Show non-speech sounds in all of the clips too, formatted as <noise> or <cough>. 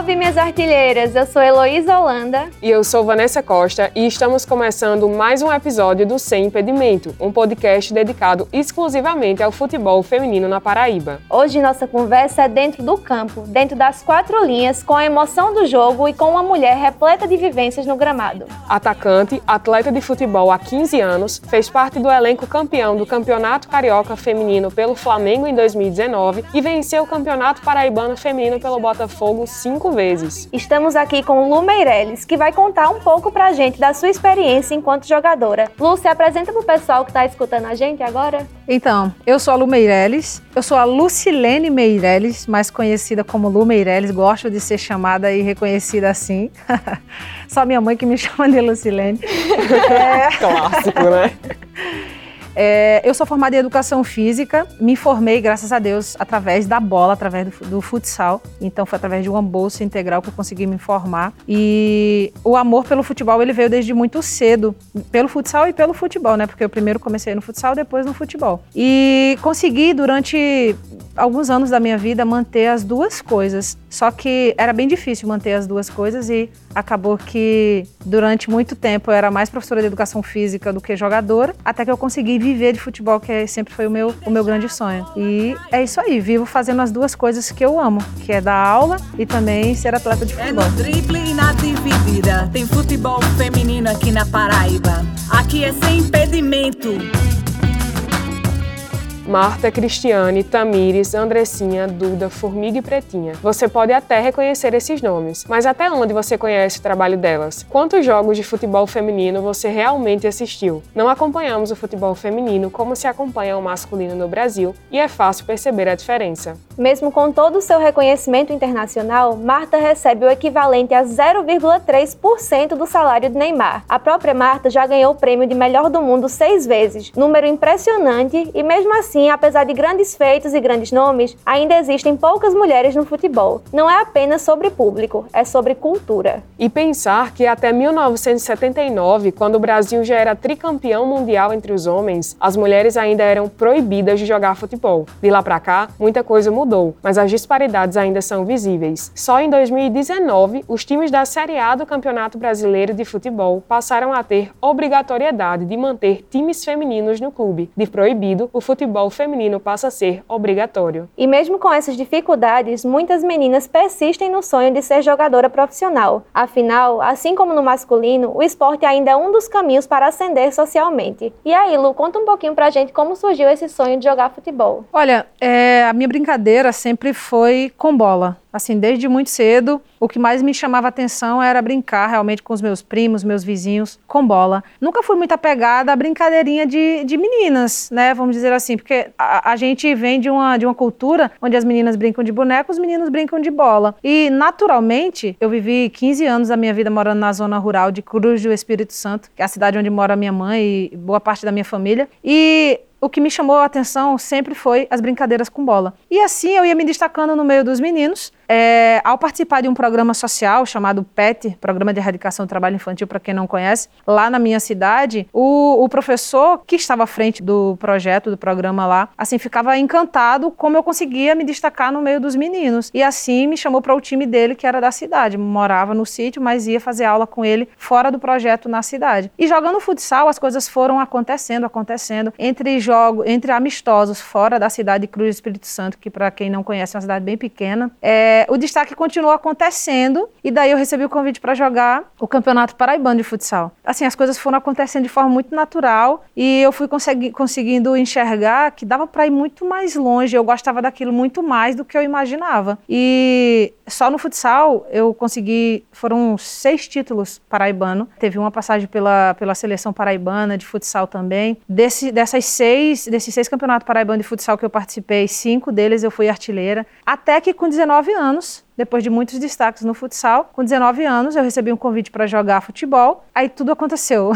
Salve, minhas artilheiras! Eu sou Heloísa Holanda. E eu sou Vanessa Costa e estamos começando mais um episódio do Sem Impedimento, um podcast dedicado exclusivamente ao futebol feminino na Paraíba. Hoje nossa conversa é dentro do campo, dentro das quatro linhas, com a emoção do jogo e com uma mulher repleta de vivências no gramado. Atacante, atleta de futebol há 15 anos, fez parte do elenco campeão do Campeonato Carioca Feminino pelo Flamengo em 2019 e venceu o Campeonato Paraibano Feminino pelo Botafogo cinco vezes. Estamos aqui com Lu Meirelles, que vai contar um pouco pra gente da sua experiência enquanto jogadora. Lu, se apresenta pro pessoal que tá escutando a gente agora. Então, eu sou a Lu Meirelles, eu sou a Lucilene Meirelles, mais conhecida como Lu Meirelles, gosto de ser chamada e reconhecida assim. <laughs> Só minha mãe que me <laughs> chama de Lucilene. é... <laughs> Clássico, né? É, eu sou formada em educação física, me formei, graças a Deus, através da bola, através do, do, futsal. Então foi através de uma bolsa integral que eu consegui me formar. E o amor pelo futebol ele veio desde muito cedo, pelo futsal e pelo futebol, né? Porque eu primeiro comecei no futsal, depois no futebol. E consegui durante alguns anos da minha vida manter as duas coisas. Só que era bem difícil manter as duas coisas e acabou que durante muito tempo eu era mais professora de educação física do que jogadora, até que eu consegui viver de futebol, que sempre foi o meu, o meu grande sonho. E é isso aí, vivo fazendo as duas coisas que eu amo, que é dar aula e também ser atleta de futebol. É no drible e na dividida, tem futebol feminino aqui na Paraíba. Aqui é sem impedimento. Marta, Cristiane, Tamires, Andressinha, Duda, Formiga e Pretinha. Você pode até reconhecer esses nomes, mas até onde você conhece o trabalho delas? Quantos jogos de futebol feminino você realmente assistiu? Não acompanhamos o futebol feminino como se acompanha o masculino no Brasil e é fácil perceber a diferença. Mesmo com todo o seu reconhecimento internacional, Marta recebe o equivalente a 0,3% do salário de Neymar. A própria Marta já ganhou o prêmio de melhor do mundo seis vezes, número impressionante, e mesmo assim, apesar de grandes feitos e grandes nomes, ainda existem poucas mulheres no futebol. Não é apenas sobre público, é sobre cultura. E pensar que até 1979, quando o Brasil já era tricampeão mundial entre os homens, as mulheres ainda eram proibidas de jogar futebol. De lá para cá, muita coisa mudou mudou, mas as disparidades ainda são visíveis. Só em 2019, os times da Série A do Campeonato Brasileiro de Futebol passaram a ter obrigatoriedade de manter times femininos no clube. De proibido, o futebol feminino passa a ser obrigatório. E mesmo com essas dificuldades, muitas meninas persistem no sonho de ser jogadora profissional. Afinal, assim como no masculino, o esporte ainda é um dos caminhos para ascender socialmente. E aí, Lu, conta um pouquinho pra gente como surgiu esse sonho de jogar futebol. Olha, é, a minha brincadeira sempre foi com bola. Assim, desde muito cedo, o que mais me chamava atenção era brincar realmente com os meus primos, meus vizinhos, com bola. Nunca fui muito apegada à brincadeirinha de, de meninas, né? Vamos dizer assim, porque a, a, gente vem de uma, de uma cultura onde as meninas brincam de boneco, os meninos brincam de bola. E, naturalmente, eu vivi 15 anos da minha vida morando na zona rural de Cruz do Espírito Santo, que é a cidade onde mora minha mãe e boa parte da minha família. E o que me chamou a atenção sempre foi as brincadeiras com bola. E assim eu ia me destacando no meio dos meninos é, ao participar de um programa social chamado PET, Programa de Erradicação do Trabalho Infantil, para quem não conhece, lá na minha cidade, o, o, professor que estava à frente do projeto, do programa lá, assim, ficava encantado como eu conseguia me destacar no meio dos meninos. E assim me chamou para o time dele, que era da cidade. Morava no sítio, mas ia fazer aula com ele fora do projeto na cidade. E jogando futsal, as coisas foram acontecendo, acontecendo. Entre jogos, entre amistosos fora da cidade de Cruz do Espírito Santo, que para quem não conhece é uma cidade bem pequena, é, o destaque continuou acontecendo e daí eu recebi o convite para jogar o Campeonato Paraibano de Futsal. Assim, as coisas foram acontecendo de forma muito natural e eu fui consegui conseguindo enxergar que dava para ir muito mais longe. Eu gostava daquilo muito mais do que eu imaginava. E só no futsal eu consegui, foram seis títulos paraibano. Teve uma passagem pela, pela seleção paraibana de futsal também. Desse, dessas seis, desses seis campeonatos paraibanos de futsal que eu participei, cinco deles eu fui artilheira. Até que com 19 anos anos, depois de muitos destaques no futsal, com 19 anos eu recebi um convite para jogar futebol, aí tudo aconteceu.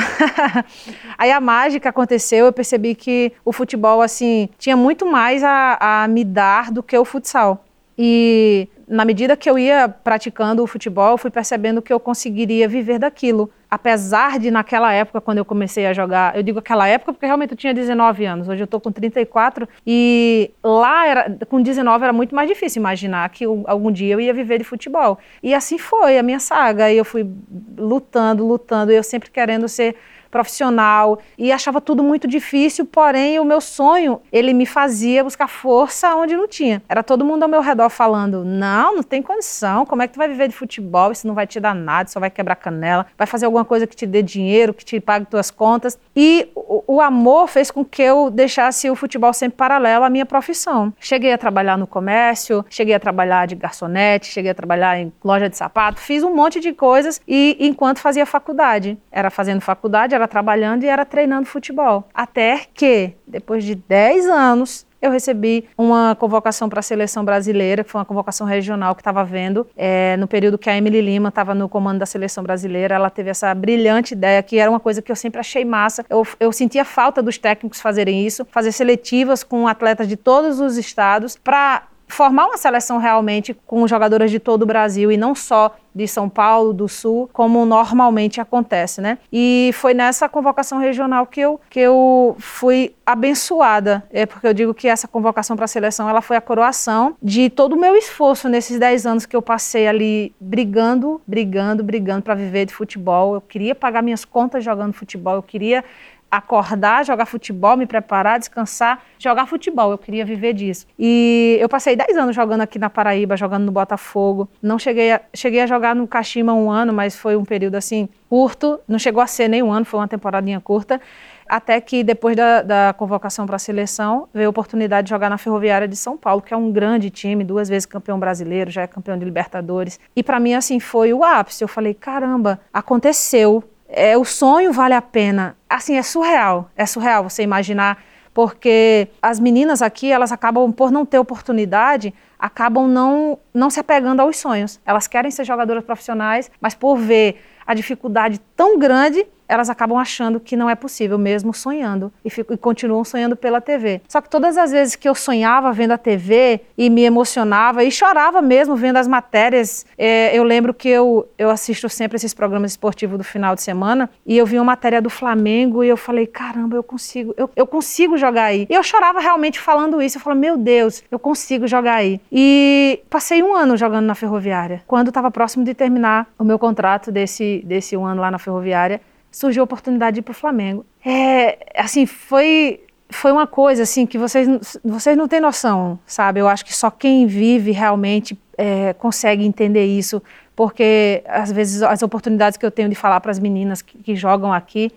<laughs> aí a mágica aconteceu, eu percebi que o futebol assim tinha muito mais a, a me dar do que o futsal. E na medida que eu ia praticando o futebol, eu fui percebendo que eu conseguiria viver daquilo apesar de naquela época, quando eu comecei a jogar, eu digo aquela época porque realmente eu tinha 19 anos, hoje eu estou com 34, e lá era, com 19 era muito mais difícil imaginar que eu, algum dia eu ia viver de futebol. E assim foi a minha saga, e eu fui lutando, lutando, eu sempre querendo ser profissional e achava tudo muito difícil, porém o meu sonho, ele me fazia buscar força onde não tinha. Era todo mundo ao meu redor falando: "Não, não tem condição, como é que tu vai viver de futebol? Isso não vai te dar nada, só vai quebrar canela, vai fazer alguma coisa que te dê dinheiro, que te pague tuas contas". E o, o amor fez com que eu deixasse o futebol sempre paralelo à minha profissão. Cheguei a trabalhar no comércio, cheguei a trabalhar de garçonete, cheguei a trabalhar em loja de sapato, fiz um monte de coisas e enquanto fazia faculdade, era fazendo faculdade, era trabalhando e era treinando futebol. Até que, depois de 10 anos, eu recebi uma convocação para a seleção brasileira, que foi uma convocação regional que estava vendo, é, no período que a Emily Lima estava no comando da seleção brasileira. Ela teve essa brilhante ideia, que era uma coisa que eu sempre achei massa. Eu, eu sentia falta dos técnicos fazerem isso, fazer seletivas com atletas de todos os estados para formar uma seleção realmente com jogadoras de todo o Brasil e não só de São Paulo, do Sul, como normalmente acontece, né? E foi nessa convocação regional que eu, que eu fui abençoada, é porque eu digo que essa convocação para a seleção, ela foi a coroação de todo o meu esforço nesses 10 anos que eu passei ali brigando, brigando, brigando para viver de futebol. Eu queria pagar minhas contas jogando futebol, eu queria acordar, jogar futebol, me preparar, descansar, jogar futebol. Eu queria viver disso. E eu passei 10 anos jogando aqui na Paraíba, jogando no Botafogo. Não cheguei a, cheguei a jogar no Kashima um ano, mas foi um período assim curto. Não chegou a ser nem um ano, foi uma temporadinha curta. Até que depois da, da convocação para a seleção, veio a oportunidade de jogar na Ferroviária de São Paulo, que é um grande time, duas vezes campeão brasileiro, já é campeão de Libertadores. E para mim, assim, foi o ápice. Eu falei: caramba, aconteceu é, o sonho vale a pena. Assim, é surreal. É surreal você imaginar, porque as meninas aqui, elas acabam, por não ter oportunidade, acabam não, não se apegando aos sonhos. Elas querem ser jogadoras profissionais, mas por ver a dificuldade tão grande, elas acabam achando que não é possível, mesmo sonhando, e, fico, e, continuam sonhando pela TV. Só que todas as vezes que eu sonhava vendo a TV e me emocionava e chorava mesmo vendo as matérias, é, eu lembro que eu, eu assisto sempre esses programas esportivos do final de semana e eu vi uma matéria do Flamengo e eu falei, caramba, eu consigo, eu, eu consigo jogar aí. E eu chorava realmente falando isso, eu falei, meu Deus, eu consigo jogar aí. E passei um ano jogando na Ferroviária. Quando estava próximo de terminar o meu contrato desse, desse um ano lá na Ferroviária, surgiu a oportunidade de ir para o Flamengo. É, assim, foi foi uma coisa assim que vocês vocês não têm noção, sabe? Eu acho que só quem vive realmente é, consegue entender isso, porque às vezes as oportunidades que eu tenho de falar para as meninas que, que, jogam aqui,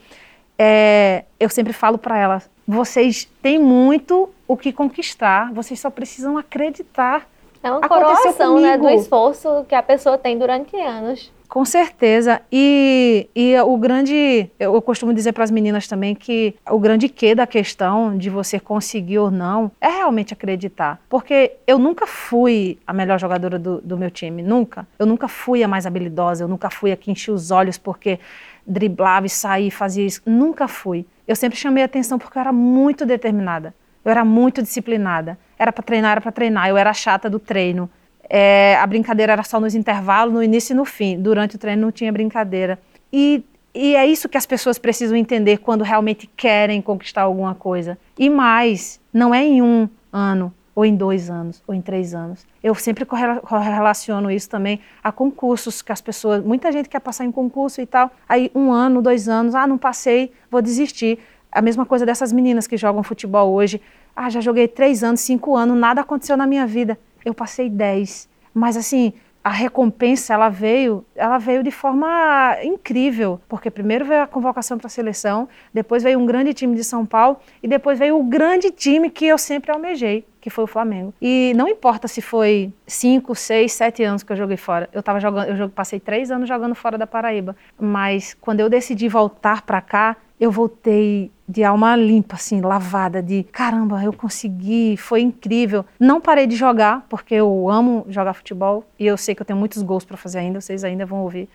é, eu sempre falo para elas: vocês têm muito o que conquistar, vocês só precisam acreditar. É uma coroação né, do esforço que a pessoa tem durante anos. Com certeza. E, e o grande. Eu costumo dizer para as meninas também que o grande quê da questão de você conseguir ou não é realmente acreditar. Porque eu nunca fui a melhor jogadora do, do meu time. Nunca. Eu nunca fui a mais habilidosa. Eu nunca fui a que enchia os olhos porque driblava e saía e fazia isso. Nunca fui. Eu sempre chamei atenção porque eu era muito determinada. Eu era muito disciplinada. Era para treinar, era para treinar. Eu era chata do treino. É, a brincadeira era só nos intervalos, no início e no fim. Durante o treino não tinha brincadeira. E, e é isso que as pessoas precisam entender quando realmente querem conquistar alguma coisa. E mais, não é em um ano, ou em dois anos, ou em três anos. Eu sempre correlaciono isso também a concursos que as pessoas. Muita gente quer passar em concurso e tal. Aí, um ano, dois anos, ah, não passei, vou desistir. A mesma coisa dessas meninas que jogam futebol hoje. Ah, já joguei três anos, cinco anos, nada aconteceu na minha vida eu passei 10. Mas assim, a recompensa ela veio, ela veio de forma incrível, porque primeiro veio a convocação para a seleção, depois veio um grande time de São Paulo e depois veio o grande time que eu sempre almejei, que foi o Flamengo. E não importa se foi 5, 6, 7 anos que eu joguei fora. Eu tava jogando, eu passei três anos jogando fora da Paraíba, mas quando eu decidi voltar para cá, eu voltei de alma limpa, assim, lavada, de caramba, eu consegui, foi incrível. Não parei de jogar, porque eu amo jogar futebol e eu sei que eu tenho muitos gols para fazer ainda, vocês ainda vão ouvir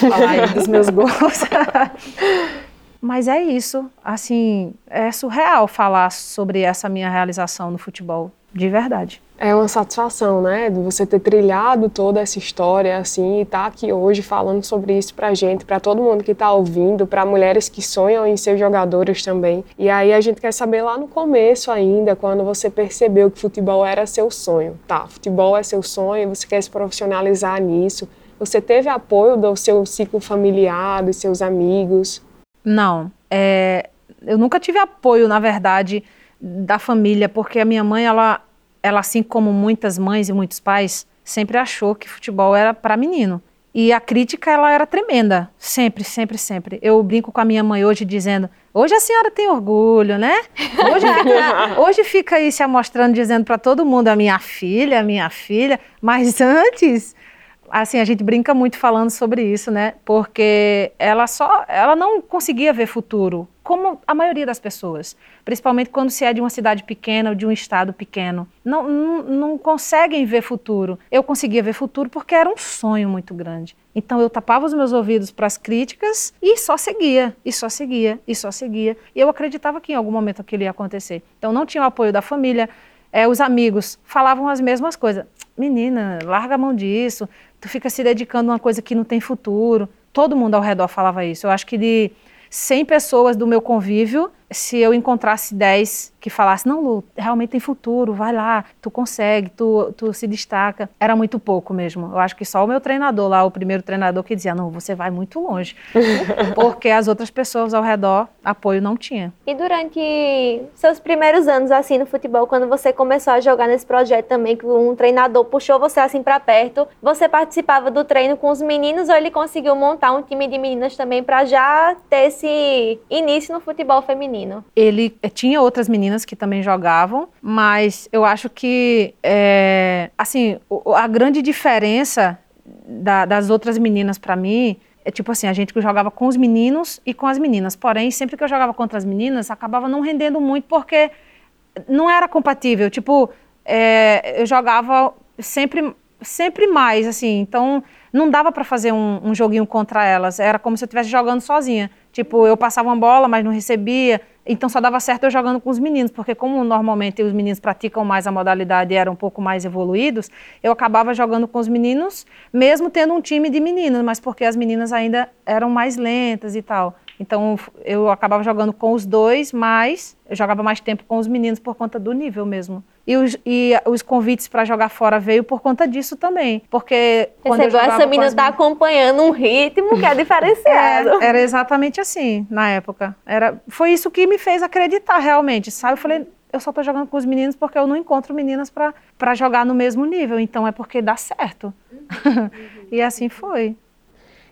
falar dos meus <laughs> gols. <laughs> Mas é isso, assim, é surreal falar sobre essa minha realização no futebol, de verdade. É uma satisfação, né, de você ter trilhado toda essa história, assim, e estar tá aqui hoje falando sobre isso pra gente, para todo mundo que está ouvindo, para mulheres que sonham em ser jogadoras também. E aí a gente quer saber lá no começo ainda, quando você percebeu que futebol era seu sonho. Tá, futebol é seu sonho, você quer se profissionalizar nisso. Você teve apoio do seu ciclo familiar, dos seus amigos? Não, é, eu nunca tive apoio, na verdade, da família, porque a minha mãe, ela ela, assim como muitas mães e muitos pais, sempre achou que futebol era para menino. E a crítica, ela era tremenda. Sempre, sempre, sempre. Eu brinco com a minha mãe hoje dizendo: hoje a senhora tem orgulho, né? <laughs> Hoje fica, hoje fica aí se amostrando, dizendo para todo mundo: a minha filha, a minha filha. Mas antes, assim, a gente brinca muito falando sobre isso, né? Porque ela só, ela não conseguia ver futuro, como a maioria das pessoas, principalmente quando se é de uma cidade pequena ou de um estado pequeno, não, não, não conseguem ver futuro. Eu conseguia ver futuro porque era um sonho muito grande. Então eu tapava os meus ouvidos para as críticas e só seguia, e só seguia, e só seguia. E eu acreditava que em algum momento aquilo ia acontecer. Então não tinha o apoio da família, é, os amigos falavam as mesmas coisas. Menina, larga a mão disso, tu fica se dedicando a uma coisa que não tem futuro. Todo mundo ao redor falava isso. Eu acho que de 100 pessoas do meu convívio, se eu encontrasse 10 que falassem, não, Lu, realmente tem futuro, vai lá, tu consegue, tu, tu se destaca, era muito pouco mesmo. Eu acho que só o meu treinador lá, o primeiro treinador, que dizia, não, você vai muito longe. <laughs> Porque as outras pessoas ao redor, apoio não tinha. E durante seus primeiros anos, assim, no futebol, quando você começou a jogar nesse projeto também, que um treinador puxou você, assim, para perto, você participava do treino com os meninos ou ele conseguiu montar um time de meninas também para já ter esse início no futebol feminino? Ele eh, tinha outras meninas meninas que também jogavam, mas eu acho que, é, assim, a grande diferença da, das outras meninas para mim é tipo assim, a gente jogava com os meninos e com as meninas. Porém, sempre que eu jogava contra as meninas, acabava não rendendo muito porque não era compatível. Tipo, é, eu jogava sempre, sempre mais, assim. Então, não dava para fazer um, um joguinho contra elas. Era como se eu estivesse jogando sozinha. Tipo, eu passava uma bola, mas não recebia. Então só dava certo eu jogando com os meninos, porque como normalmente os meninos praticam mais a modalidade e eram um pouco mais evoluídos, eu acabava jogando com os meninos, mesmo tendo um time de meninas, mas porque as meninas ainda eram mais lentas e tal. Então eu acabava jogando com os dois, mas eu jogava mais tempo com os meninos por conta do nível mesmo. E os, e os convites para jogar fora veio por conta disso também. Porque quando Você eu jogava essa menina está acompanhando um ritmo que é <laughs> diferenciado. É, era exatamente assim na época. Era, foi isso que me fez acreditar realmente, sabe? Eu falei, eu só estou jogando com os meninos porque eu não encontro meninas para jogar no mesmo nível. Então é porque dá certo. Uhum. <laughs> e assim foi.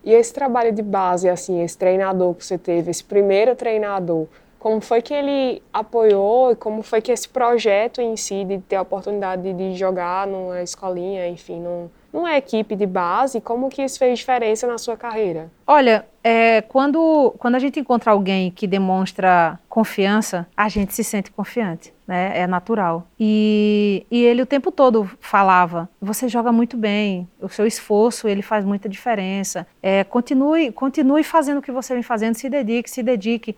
E esse trabalho de base, assim, esse treinador que você teve, esse primeiro treinador, como foi que ele apoiou e como foi que esse projeto em si de ter a oportunidade de jogar numa escolinha, enfim, num, numa equipe de base, como que isso fez diferença na sua carreira? Olha, é, quando, quando a gente encontra alguém que demonstra confiança, a gente se sente confiante, né? É natural. E, e ele o tempo todo falava: você joga muito bem, o seu esforço ele faz muita diferença. É, continue, continue fazendo o que você vem fazendo, se dedique, se dedique.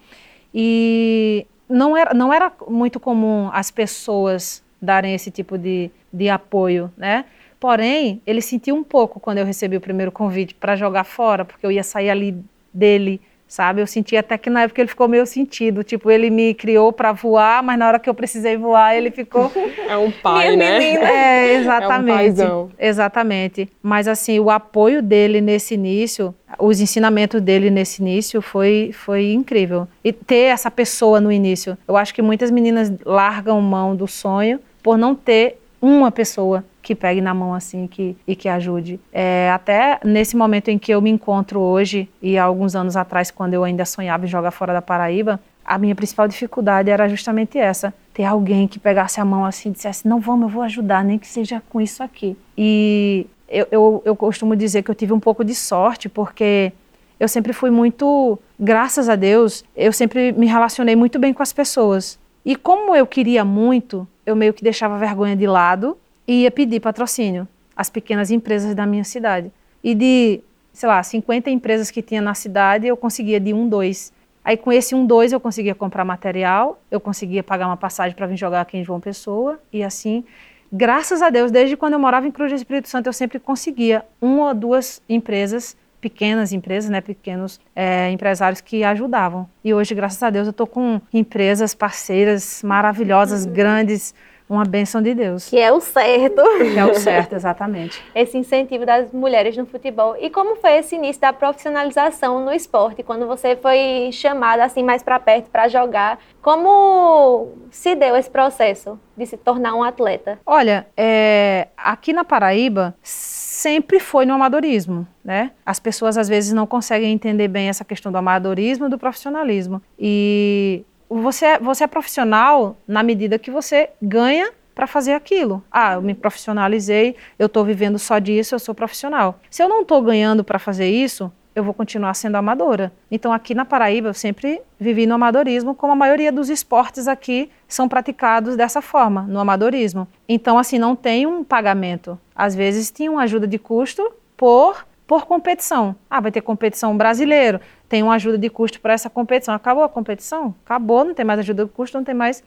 E não era, não era muito comum as pessoas darem esse tipo de, de apoio, né? Porém, ele sentiu um pouco quando eu recebi o primeiro convite para jogar fora, porque eu ia sair ali dele sabe? Eu senti até que na época ele ficou meio sentido, tipo, ele me criou para voar, mas na hora que eu precisei voar, ele ficou <laughs> É um pai, né? É, exatamente. <laughs> É um exatamente. Mas assim, o apoio dele nesse início, os ensinamentos dele nesse início foi foi incrível. E ter essa pessoa no início. Eu acho que muitas meninas largam mão do sonho por não ter uma pessoa que pegue na mão assim que, e que ajude. É, até nesse momento em que eu me encontro hoje, e há alguns anos atrás, quando eu ainda sonhava em jogar fora da Paraíba, a minha principal dificuldade era justamente essa: ter alguém que pegasse a mão assim e dissesse, não vamos, eu vou ajudar, nem que seja com isso aqui. E eu, eu, eu costumo dizer que eu tive um pouco de sorte, porque eu sempre fui muito, graças a Deus, eu sempre me relacionei muito bem com as pessoas. E como eu queria muito, eu meio que deixava a vergonha de lado e ia pedir patrocínio às pequenas empresas da minha cidade. E de, sei lá, 50 empresas que tinha na cidade, eu conseguia de um, dois Aí com esse um dois eu conseguia comprar material, eu conseguia pagar uma passagem para vir jogar aqui em João Pessoa e assim, graças a Deus, desde quando eu morava em Cruz do Espírito Santo eu sempre conseguia uma ou duas empresas pequenas empresas, né, pequenos é, empresários que ajudavam. E hoje, graças a Deus, eu estou com empresas parceiras maravilhosas, uhum. grandes, uma bênção de Deus. Que é o certo. Que é o certo, exatamente. <laughs> esse incentivo das mulheres no futebol. E como foi esse início da profissionalização no esporte, quando você foi chamada assim mais para perto para jogar? Como se deu esse processo de se tornar um atleta? Olha, é, aqui na Paraíba sempre foi no amadorismo, né? As pessoas às vezes não conseguem entender bem essa questão do amadorismo e do profissionalismo. E você, é, você é profissional na medida que você ganha para fazer aquilo. Ah, eu me profissionalizei, eu estou vivendo só disso, eu sou profissional. Se eu não estou ganhando para fazer isso, eu vou continuar sendo amadora. Então, aqui na Paraíba, eu sempre vivi no amadorismo, como a maioria dos esportes aqui são praticados dessa forma, no amadorismo. Então, assim, não tem um pagamento. Às vezes, tinha uma ajuda de custo por por competição. Ah, vai ter competição brasileiro, tem uma ajuda de custo para essa competição. Acabou a competição? Acabou, não tem mais ajuda de custo, não tem mais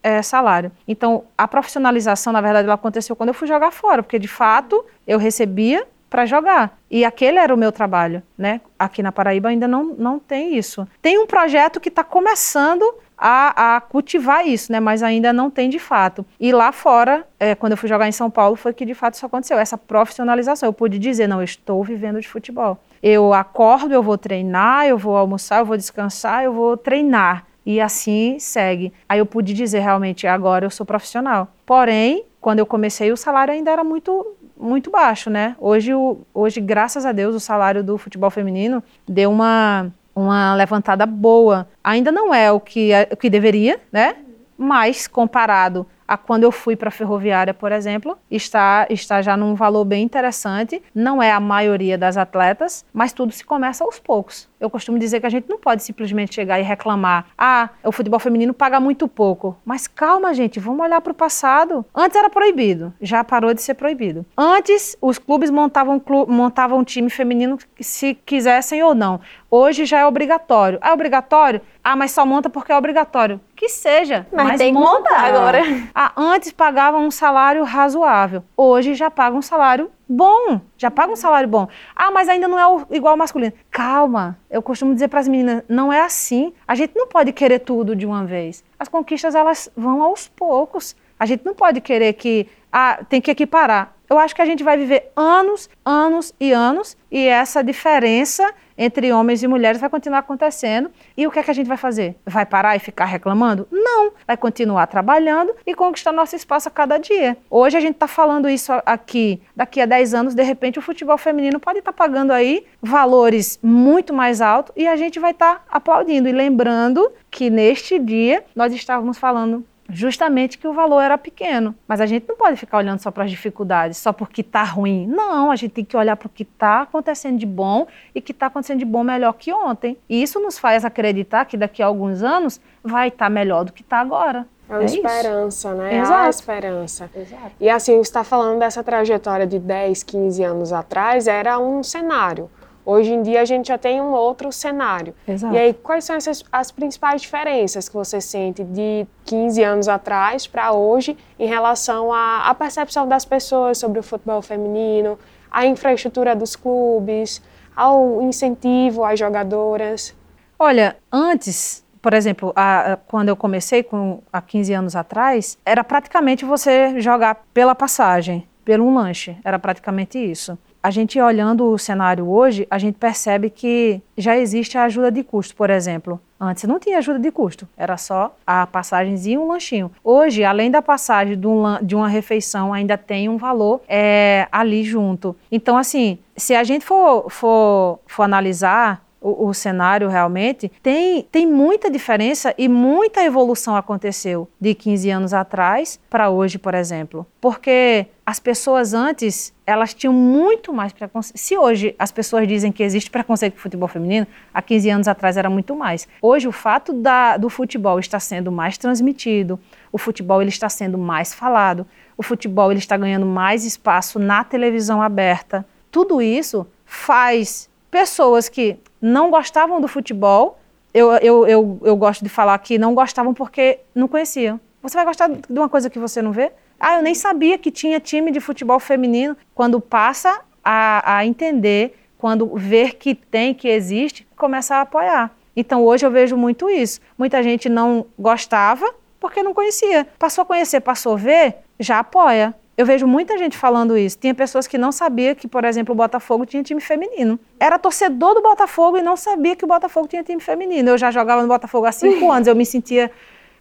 é, salário. Então, a profissionalização, na verdade, ela aconteceu quando eu fui jogar fora, porque de fato eu recebia para jogar. E aquele era o meu trabalho, né? Aqui na Paraíba ainda não, não tem isso. Tem um projeto que está começando a, a, cultivar isso, né? Mas ainda não tem de fato. E lá fora, é, quando eu fui jogar em São Paulo, foi que de fato isso aconteceu, essa profissionalização. Eu pude dizer, não, eu estou vivendo de futebol. Eu acordo, eu vou treinar, eu vou almoçar, eu vou descansar, eu vou treinar. E assim segue. Aí eu pude dizer realmente, agora eu sou profissional. Porém, quando eu comecei, o salário ainda era muito muito baixo, né? Hoje, hoje, graças a Deus, o salário do futebol feminino deu uma uma levantada boa. Ainda não é o que, é, o que deveria, né? Mas comparado a quando eu fui para a ferroviária, por exemplo, está, está já num valor bem interessante. Não é a maioria das atletas, mas tudo se começa aos poucos. Eu costumo dizer que a gente não pode simplesmente chegar e reclamar: ah, o futebol feminino paga muito pouco. Mas calma, gente, vamos olhar para o passado. Antes era proibido, já parou de ser proibido. Antes, os clubes montavam, clu montavam um time feminino se quisessem ou não. Hoje já é obrigatório. É obrigatório? Ah, mas só monta porque é obrigatório. Que seja. Mas, mas tem que montar agora. Ah, antes pagavam um salário razoável. Hoje já pagam um salário bom. Já pagam um salário bom. Ah, mas ainda não é igual ao masculino. Calma. Eu costumo dizer para as meninas, não é assim. A gente não pode querer tudo de uma vez. As conquistas elas vão aos poucos. A gente não pode querer que ah, tem que equiparar. Eu acho que a gente vai viver anos, anos e anos e essa diferença entre homens e mulheres vai continuar acontecendo. E o que é que a gente vai fazer? Vai parar e ficar reclamando? Não. Vai continuar trabalhando e conquistar nosso espaço a cada dia. Hoje a gente está falando isso aqui. Daqui a 10 anos, de repente, o futebol feminino pode estar tá pagando aí valores muito mais altos e a gente vai estar tá aplaudindo e lembrando que neste dia nós estávamos falando justamente que o valor era pequeno. Mas a gente não pode ficar olhando só para as dificuldades, só porque está ruim. Não, a gente tem que olhar para o que está acontecendo de bom e que está acontecendo de bom melhor que ontem. E isso nos faz acreditar que daqui a alguns anos vai estar tá melhor do que está agora. É uma é esperança, isso. né? Exato. É a esperança. Exato. E assim, você está falando dessa trajetória de 10, 15 anos atrás, era um cenário. Hoje em dia a gente já tem um outro cenário. Exato. E aí, quais são essas, as principais diferenças que você sente de 15 anos atrás para hoje em relação à, percepção das pessoas sobre o futebol feminino, à infraestrutura dos clubes, ao incentivo às jogadoras? Olha, antes, por exemplo, a, a, quando eu comecei com, há 15 anos atrás, era praticamente você jogar pela passagem, pelo lanche. Era praticamente isso a gente olhando o cenário hoje, a gente percebe que já existe a ajuda de custo, por exemplo. Antes não tinha ajuda de custo, era só a passagemzinha e um lanchinho. Hoje, além da passagem de, um, uma refeição, ainda tem um valor é, ali junto. Então, assim, se a gente for, for, for analisar o, o, cenário realmente, tem, tem muita diferença e muita evolução aconteceu de 15 anos atrás para hoje, por exemplo. Porque as pessoas antes, elas tinham muito mais preconceito. Se hoje as pessoas dizem que existe preconceito com o futebol feminino, há 15 anos atrás era muito mais. Hoje o fato da, do futebol estar sendo mais transmitido, o futebol ele está sendo mais falado, o futebol ele está ganhando mais espaço na televisão aberta. Tudo isso faz pessoas que não gostavam do futebol eu, eu, eu, eu gosto de falar que não gostavam porque não conheciam. Você vai gostar de uma coisa que você não vê? Ah, eu nem sabia que tinha time de futebol feminino. Quando passa a, a entender, quando ver que tem, que existe, começa a apoiar. Então hoje eu vejo muito isso. Muita gente não gostava porque não conhecia. Passou a conhecer, passou a ver, já apoia. Eu vejo muita gente falando isso. Tinha pessoas que não sabiam que, por exemplo, o Botafogo tinha time feminino. Era torcedor do Botafogo e não sabia que o Botafogo tinha time feminino. Eu já jogava no Botafogo há cinco <laughs> anos. Eu me sentia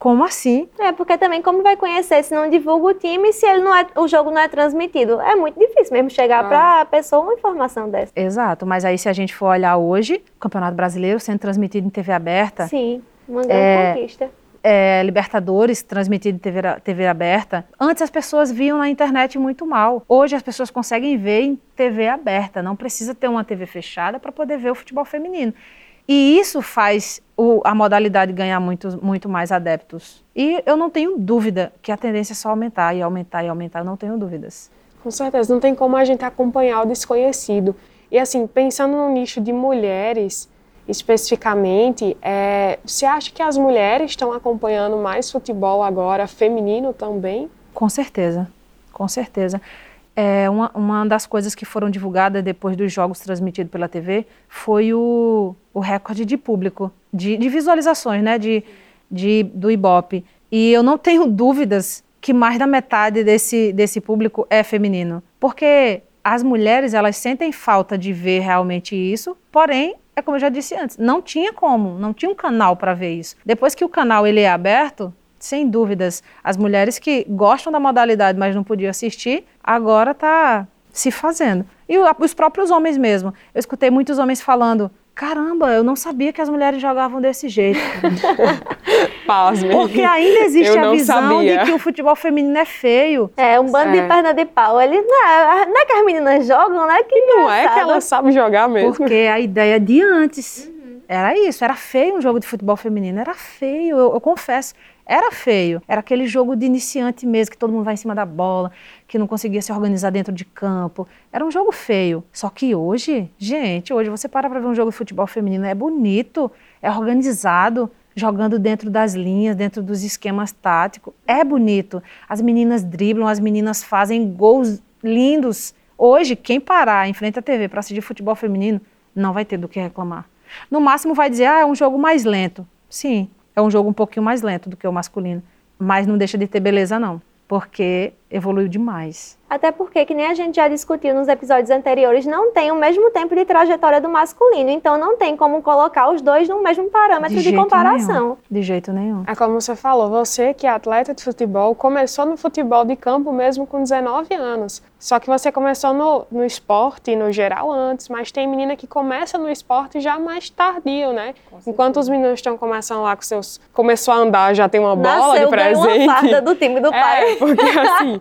como assim? É, porque também como vai conhecer se não divulga o time se ele não é, o jogo não é transmitido? É muito difícil mesmo chegar ah. para a pessoa uma informação dessa. Exato, mas aí se a gente for olhar hoje, o Campeonato Brasileiro sendo transmitido em TV aberta. Sim, uma grande é, conquista. É, Libertadores transmitido em TV, TV aberta. Antes as pessoas viam na internet muito mal. Hoje as pessoas conseguem ver em TV aberta. Não precisa ter uma TV fechada para poder ver o futebol feminino. E isso faz o, a modalidade ganhar muito, muito mais adeptos. E eu não tenho dúvida que a tendência é só aumentar e aumentar e aumentar, não tenho dúvidas. Com certeza, não tem como a gente acompanhar o desconhecido. E assim, pensando no nicho de mulheres, especificamente, é, você acha que as mulheres estão acompanhando mais futebol agora, feminino também? Com certeza, com certeza. É, uma, uma das coisas que foram divulgadas depois dos jogos transmitidos pela TV foi o, o recorde de público, de, de visualizações, né, de, de, do Ibope. E eu não tenho dúvidas que mais da metade desse, desse público é feminino. Porque as mulheres, elas sentem falta de ver realmente isso, porém, é como eu já disse antes, não tinha como, não tinha um canal para ver isso. Depois que o canal ele é aberto, sem dúvidas, as mulheres que gostam da modalidade, mas não podiam assistir, agora está se fazendo. E os próprios homens mesmo. Eu escutei muitos homens falando: caramba, eu não sabia que as mulheres jogavam desse jeito. <laughs> Pasme. Porque ainda existe a visão sabia. de que o futebol feminino é feio. É, um bando é. de perna de pau. Eles, não, é, não é que as meninas jogam, né? Que não é que elas sabem jogar mesmo. Porque a ideia de antes uhum. era isso, era feio um jogo de futebol feminino, era feio, eu, eu confesso. Era feio. Era aquele jogo de iniciante mesmo, que todo mundo vai em cima da bola, que não conseguia se organizar dentro de campo. Era um jogo feio. Só que hoje, gente, hoje você para para ver um jogo de futebol feminino, é bonito, é organizado, jogando dentro das linhas, dentro dos esquemas táticos. É bonito. As meninas driblam, as meninas fazem gols lindos. Hoje, quem parar em frente à TV para assistir futebol feminino, não vai ter do que reclamar. No máximo vai dizer, ah, é um jogo mais lento. Sim, é um jogo um pouquinho mais lento do que o masculino, mas não deixa de ter beleza não, porque evoluiu demais. Até porque, que nem a gente já discutiu nos episódios anteriores, não tem o mesmo tempo de trajetória do masculino. Então não tem como colocar os dois no mesmo parâmetro de, de comparação. Nenhum. De jeito nenhum. É como você falou, você que é atleta de futebol, começou no futebol de campo mesmo com 19 anos. Só que você começou no, no esporte, no geral, antes, mas tem menina que começa no esporte já mais tardio, né? Enquanto os meninos estão começando lá com seus. Começou a andar, já tem uma bola Nasceu, de presente. Uma farda do time do <laughs> é, pai. É, porque assim.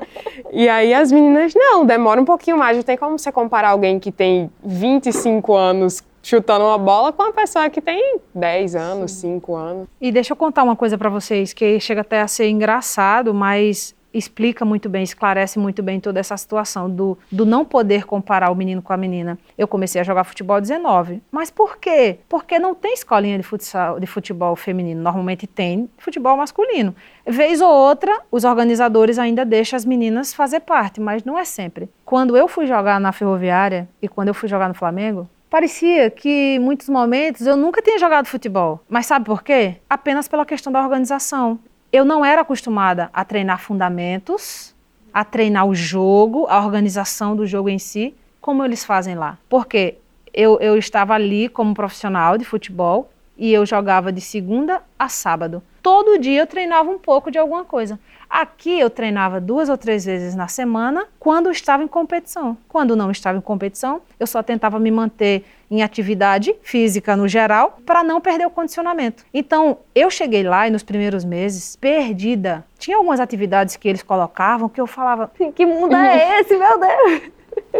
E aí as meninas, não, demora um pouquinho mais. Não tem como você comparar alguém que tem 25 anos chutando uma bola com uma pessoa que tem 10 anos, Sim. 5 anos. E deixa eu contar uma coisa para vocês que chega até a ser engraçado, mas explica muito bem, esclarece muito bem toda essa situação do, do não poder comparar o menino com a menina. Eu comecei a jogar futebol 19. Mas por quê? Porque não tem escolinha de, futsal, de futebol feminino. Normalmente tem futebol masculino. Vez ou outra, os organizadores ainda deixam as meninas fazer parte, mas não é sempre. Quando eu fui jogar na Ferroviária e quando eu fui jogar no Flamengo, parecia que em muitos momentos eu nunca tinha jogado futebol. Mas sabe por quê? Apenas pela questão da organização eu não era acostumada a treinar fundamentos, a treinar o jogo, a organização do jogo em si, como eles fazem lá. Porque eu, eu estava ali como profissional de futebol e eu jogava de segunda a sábado. Todo dia eu treinava um pouco de alguma coisa. Aqui eu treinava duas ou três vezes na semana quando estava em competição. Quando não estava em competição, eu só tentava me manter em atividade física no geral para não perder o condicionamento. Então, eu cheguei lá e nos primeiros meses perdida. Tinha algumas atividades que eles colocavam que eu falava: Que mundo é <laughs> esse, meu Deus?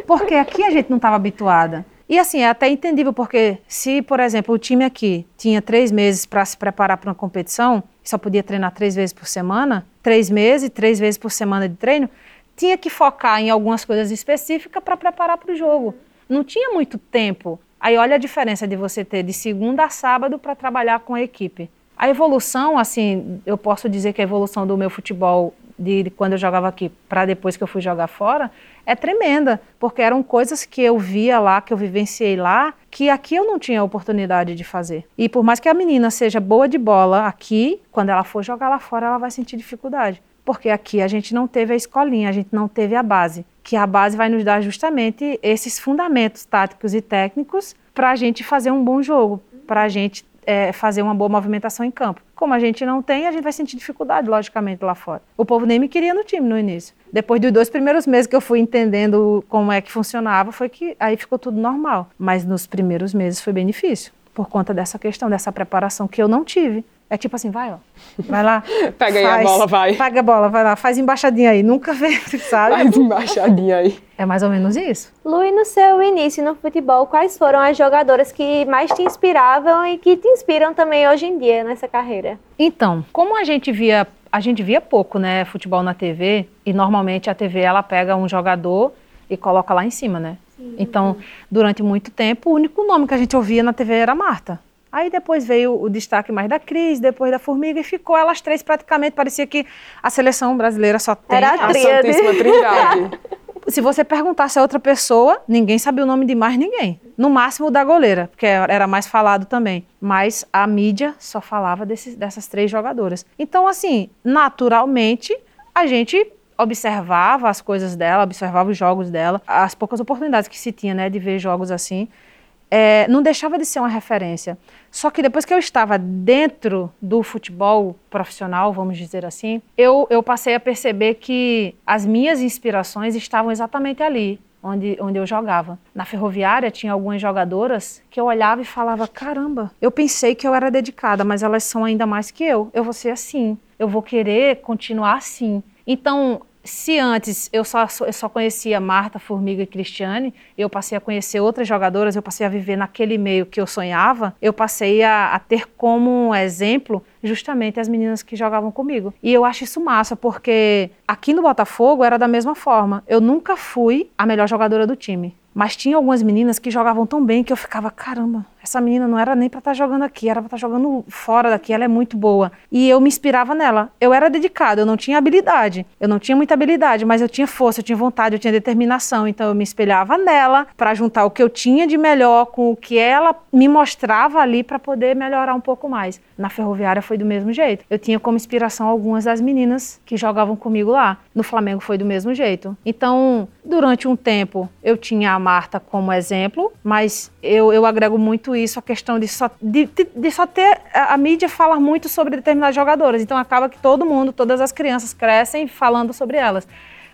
Porque aqui a gente não estava habituada. E assim, é até entendível, porque se, por exemplo, o time aqui tinha três meses para se preparar para uma competição, só podia treinar três vezes por semana, três meses, três vezes por semana de treino, tinha que focar em algumas coisas específicas para preparar para o jogo. Não tinha muito tempo Aí olha a diferença de você ter de segunda a sábado para trabalhar com a equipe. A evolução, assim, eu posso dizer que a evolução do meu futebol de, de quando eu jogava aqui para depois que eu fui jogar fora é tremenda, porque eram coisas que eu via lá, que eu vivenciei lá, que aqui eu não tinha oportunidade de fazer. E por mais que a menina seja boa de bola aqui, quando ela for jogar lá fora, ela vai sentir dificuldade. Porque aqui a gente não teve a escolinha, a gente não teve a base. Que a base vai nos dar justamente esses fundamentos táticos e técnicos para a gente fazer um bom jogo, para a gente é, fazer uma boa movimentação em campo. Como a gente não tem, a gente vai sentir dificuldade, logicamente, lá fora. O povo nem me queria no time no início. Depois dos dois primeiros meses que eu fui entendendo como é que funcionava, foi que aí ficou tudo normal. Mas nos primeiros meses foi bem difícil, por conta dessa questão, dessa preparação que eu não tive. É tipo assim, vai, ó. Vai lá. <laughs> Pega aí a bola, vai. Pega a bola, vai lá. Faz embaixadinha aí. Nunca vê, <laughs> sabe? Faz embaixadinha aí. É mais ou menos isso. Lu, e no seu início no futebol, quais foram as jogadoras que mais te inspiravam e que te inspiram também hoje em dia nessa carreira? Então, como a gente via, a gente via pouco, né, futebol na TV, e normalmente a TV ela pega um jogador e coloca lá em cima, né? Sim. Então, durante muito tempo, o único nome que a gente ouvia na TV era Marta. Aí depois veio o destaque mais da Cris, depois da Formiga, e ficou elas três praticamente. Parecia que a seleção brasileira só tem Era a, a Santíssima Trindade. <laughs> Se você perguntasse a outra pessoa, ninguém sabia o nome de mais ninguém. No máximo da goleira, porque era mais falado também. Mas a mídia só falava dessas três jogadoras. Então, assim, naturalmente, a gente observava as coisas dela, observava os jogos dela, as poucas oportunidades que se tinha, né, de ver jogos assim é, não deixava de ser uma referência. Só que depois que eu estava dentro do futebol profissional, vamos dizer assim, eu, eu passei a perceber que as minhas inspirações estavam exatamente ali, onde, onde eu jogava. Na ferroviária tinha algumas jogadoras que eu olhava e falava: caramba, eu pensei que eu era dedicada, mas elas são ainda mais que eu. Eu vou ser assim, eu vou querer continuar assim. Então, se antes eu só, eu só conhecia Marta, Formiga e Cristiane, eu passei a conhecer outras jogadoras, eu passei a viver naquele meio que eu sonhava, eu passei a, a ter como exemplo justamente as meninas que jogavam comigo. E eu acho isso massa, porque aqui no Botafogo era da mesma forma. Eu nunca fui a melhor jogadora do time. Mas tinha algumas meninas que jogavam tão bem que eu ficava, caramba, essa menina não era nem para estar tá jogando aqui, era para estar tá jogando fora daqui, ela é muito boa. E eu me inspirava nela. Eu era dedicada, eu não tinha habilidade. Eu não tinha muita habilidade, mas eu tinha força, eu tinha vontade, eu tinha determinação. Então eu me espelhava nela para juntar o que eu tinha de melhor com o que ela me mostrava ali para poder melhorar um pouco mais. Na ferroviária foi do mesmo jeito. Eu tinha como inspiração algumas das meninas que jogavam comigo lá. No Flamengo foi do mesmo jeito. Então, durante um tempo, eu tinha a Marta como exemplo, mas eu, eu agrego muito isso, a questão de só, de, de, só ter. A, mídia fala muito sobre determinadas jogadoras, então acaba que todo mundo, todas as crianças crescem falando sobre elas.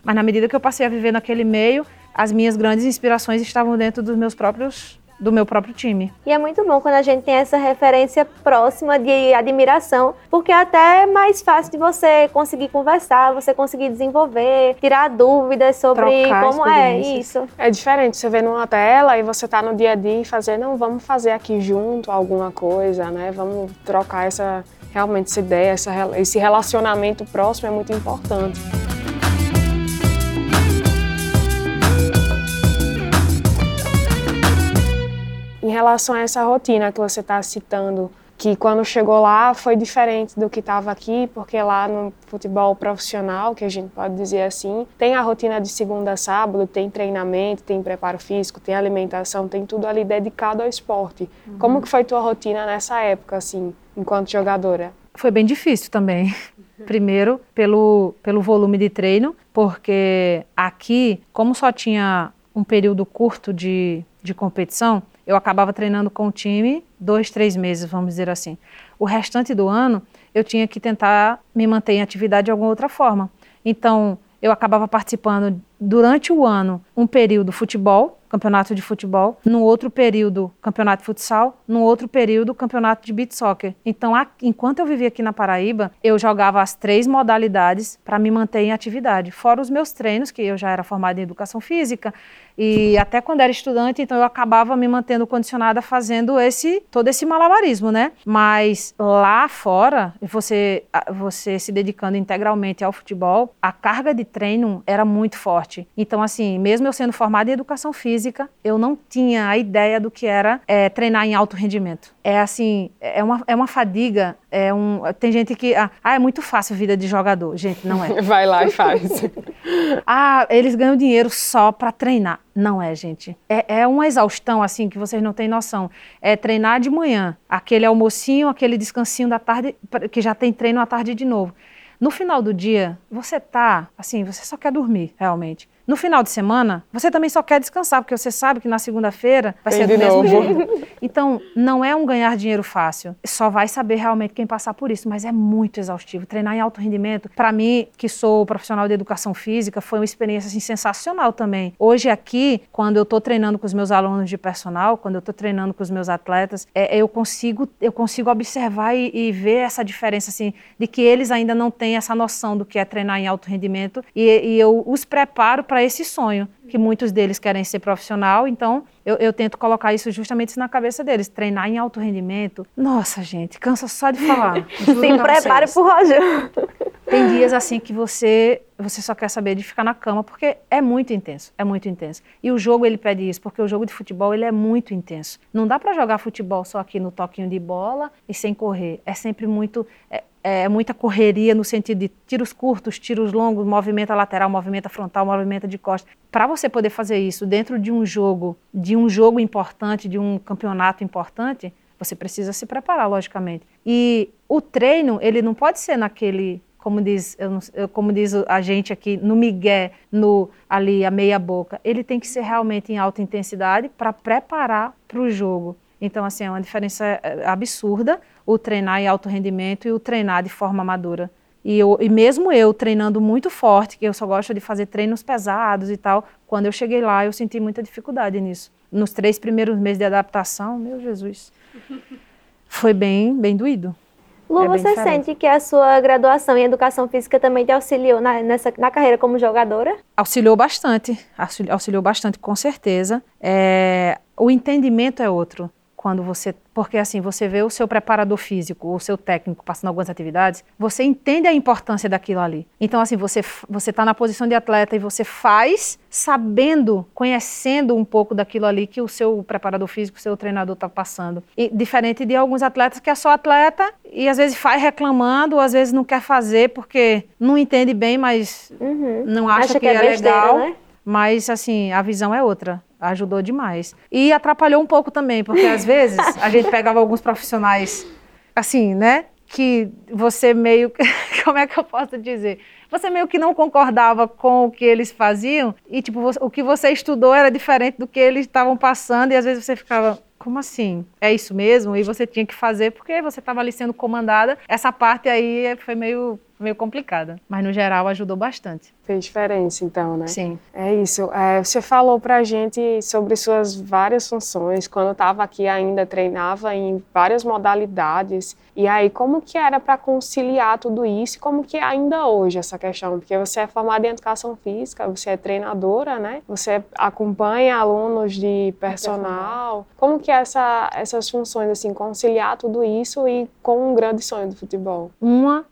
Mas na medida que eu passei a viver naquele meio, as minhas grandes inspirações estavam dentro dos meus próprios do meu próprio time. E é muito bom quando a gente tem essa referência próxima de admiração, porque é até é mais fácil de você conseguir conversar, você conseguir desenvolver, tirar dúvidas sobre Trocar como é isso. É diferente, você vê numa tela e você tá no dia a dia e fazer, não, vamos fazer aqui junto alguma coisa, né? Vamos trocar essa realmente essa ideia, essa, esse relacionamento próximo é muito importante. Em relação a essa rotina que você está citando, que quando chegou lá foi diferente do que estava aqui, porque lá no futebol profissional, que a gente pode dizer assim, tem a rotina de segunda a sábado, tem treinamento, tem preparo físico, tem alimentação, tem tudo ali dedicado ao esporte. Uhum. Como que foi tua rotina nessa época, assim, enquanto jogadora? Foi bem difícil também. <laughs> Primeiro, pelo, pelo volume de treino, porque aqui, como só tinha um período curto de, de competição, eu acabava treinando com o time dois, três meses, vamos dizer assim. O restante do ano, eu tinha que tentar me manter em atividade de alguma outra forma. Então, eu acabava participando durante o ano um período futebol, campeonato de futebol, no outro período campeonato de futsal, no outro período campeonato de beach soccer. Então, enquanto eu vivia aqui na Paraíba, eu jogava as três modalidades para me manter em atividade, fora os meus treinos, que eu já era formada em educação física, e até quando era estudante, então eu acabava me mantendo condicionada fazendo esse todo esse malabarismo, né? Mas lá fora, você você se dedicando integralmente ao futebol, a carga de treino era muito forte. Então assim, mesmo eu sendo formada em educação física, eu não tinha a ideia do que era é, treinar em alto rendimento. É assim, é uma, é uma fadiga, é um, tem gente que, ah, é muito fácil a vida de jogador. Gente, não é. <laughs> Vai lá e faz. <laughs> ah, eles ganham dinheiro só para treinar. Não é, gente. É, é uma exaustão, assim, que vocês não têm noção. É treinar de manhã, aquele almocinho, aquele descansinho da tarde, que já tem treino à tarde de novo. No final do dia, você tá, assim, você só quer dormir, realmente. No final de semana, você também só quer descansar, porque você sabe que na segunda-feira vai Tem ser do mesmo jeito. Então, não é um ganhar dinheiro fácil. Só vai saber realmente quem passar por isso, mas é muito exaustivo. Treinar em alto rendimento, para mim, que sou profissional de educação física, foi uma experiência assim, sensacional também. Hoje aqui, quando eu estou treinando com os meus alunos de personal, quando eu estou treinando com os meus atletas, é, eu consigo eu consigo observar e, e, ver essa diferença assim de que eles ainda não têm essa noção do que é treinar em alto rendimento e, e eu os preparo para para esse sonho, que muitos deles querem ser profissional, então eu, eu, tento colocar isso justamente na cabeça deles. Treinar em alto rendimento. Nossa, gente, cansa só de falar. <laughs> Se prepare pro Roger. Tem dias assim que você você só quer saber de ficar na cama porque é muito intenso, é muito intenso. E o jogo ele pede isso, porque o jogo de futebol ele é muito intenso. Não dá para jogar futebol só aqui no toquinho de bola e sem correr. É sempre muito é, é, muita correria no sentido de tiros curtos, tiros longos, movimento lateral, movimento frontal, movimento de costas. Para você poder fazer isso dentro de um jogo, de um jogo importante, de um campeonato importante, você precisa se preparar, logicamente. E o treino, ele não pode ser naquele como diz, eu, como diz a gente aqui, no migué, no ali a meia boca. Ele tem que ser realmente em alta intensidade para preparar para o jogo. Então, assim, é uma diferença é, absurda o treinar em alto rendimento e o treinar de forma madura. E, eu, e mesmo eu treinando muito forte, que eu só gosto de fazer treinos pesados e tal, quando eu cheguei lá eu senti muita dificuldade nisso. Nos três primeiros meses de adaptação, meu Jesus, foi bem, bem doído. Lu, é você sente que a sua graduação em educação física também te auxiliou na, nessa, na carreira como jogadora? Auxiliou bastante, auxiliou bastante, com certeza. É, o entendimento é outro quando você, porque assim, você vê o seu preparador físico, o seu técnico passando algumas atividades, você entende a importância daquilo ali. Então assim, você você está na posição de atleta e você faz sabendo, conhecendo um pouco daquilo ali que o seu preparador físico, o seu treinador está passando. E diferente de alguns atletas que é só atleta e às vezes faz reclamando, ou às vezes não quer fazer porque não entende bem, mas uhum. não acha, acha que, que, é, é besteira, legal. Né? Mas assim, a visão é outra ajudou demais. E atrapalhou um pouco também, porque às vezes a gente pegava alguns profissionais, assim, né? Que você meio. <laughs> Como é que eu posso dizer? Você meio que não concordava com o que eles faziam e, tipo, o que você estudou era diferente do que eles estavam passando e às vezes você ficava, como assim? É isso mesmo? E você tinha que fazer porque você estava ali sendo comandada. Essa parte aí foi meio meio complicada, mas no geral ajudou bastante. Fez diferença, então, né? Sim. É isso. É, você falou pra gente sobre suas várias funções. Quando estava aqui ainda treinava em várias modalidades. E aí, como que era para conciliar tudo isso? E como que é ainda hoje essa questão? Porque você é formada em educação física, você é treinadora, né? Você acompanha alunos de personal. Como que é essa, essas funções, assim, conciliar tudo isso e com um grande sonho do futebol? Uma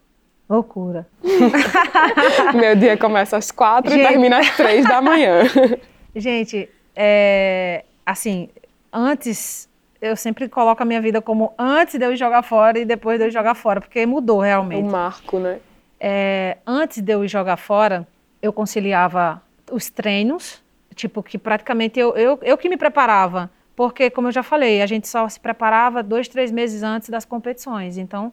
Loucura. <laughs> Meu dia começa às quatro gente... e termina às três da manhã. <laughs> Gente, é, assim, antes eu sempre coloco a minha vida como antes de eu jogar fora e depois de eu jogar fora, porque mudou realmente. O marco, né? É, antes de eu jogar fora, eu conciliava os treinos, tipo, que praticamente eu, eu, eu que me preparava. Porque, como eu já falei, a gente só se preparava dois, três meses antes das competições. Então,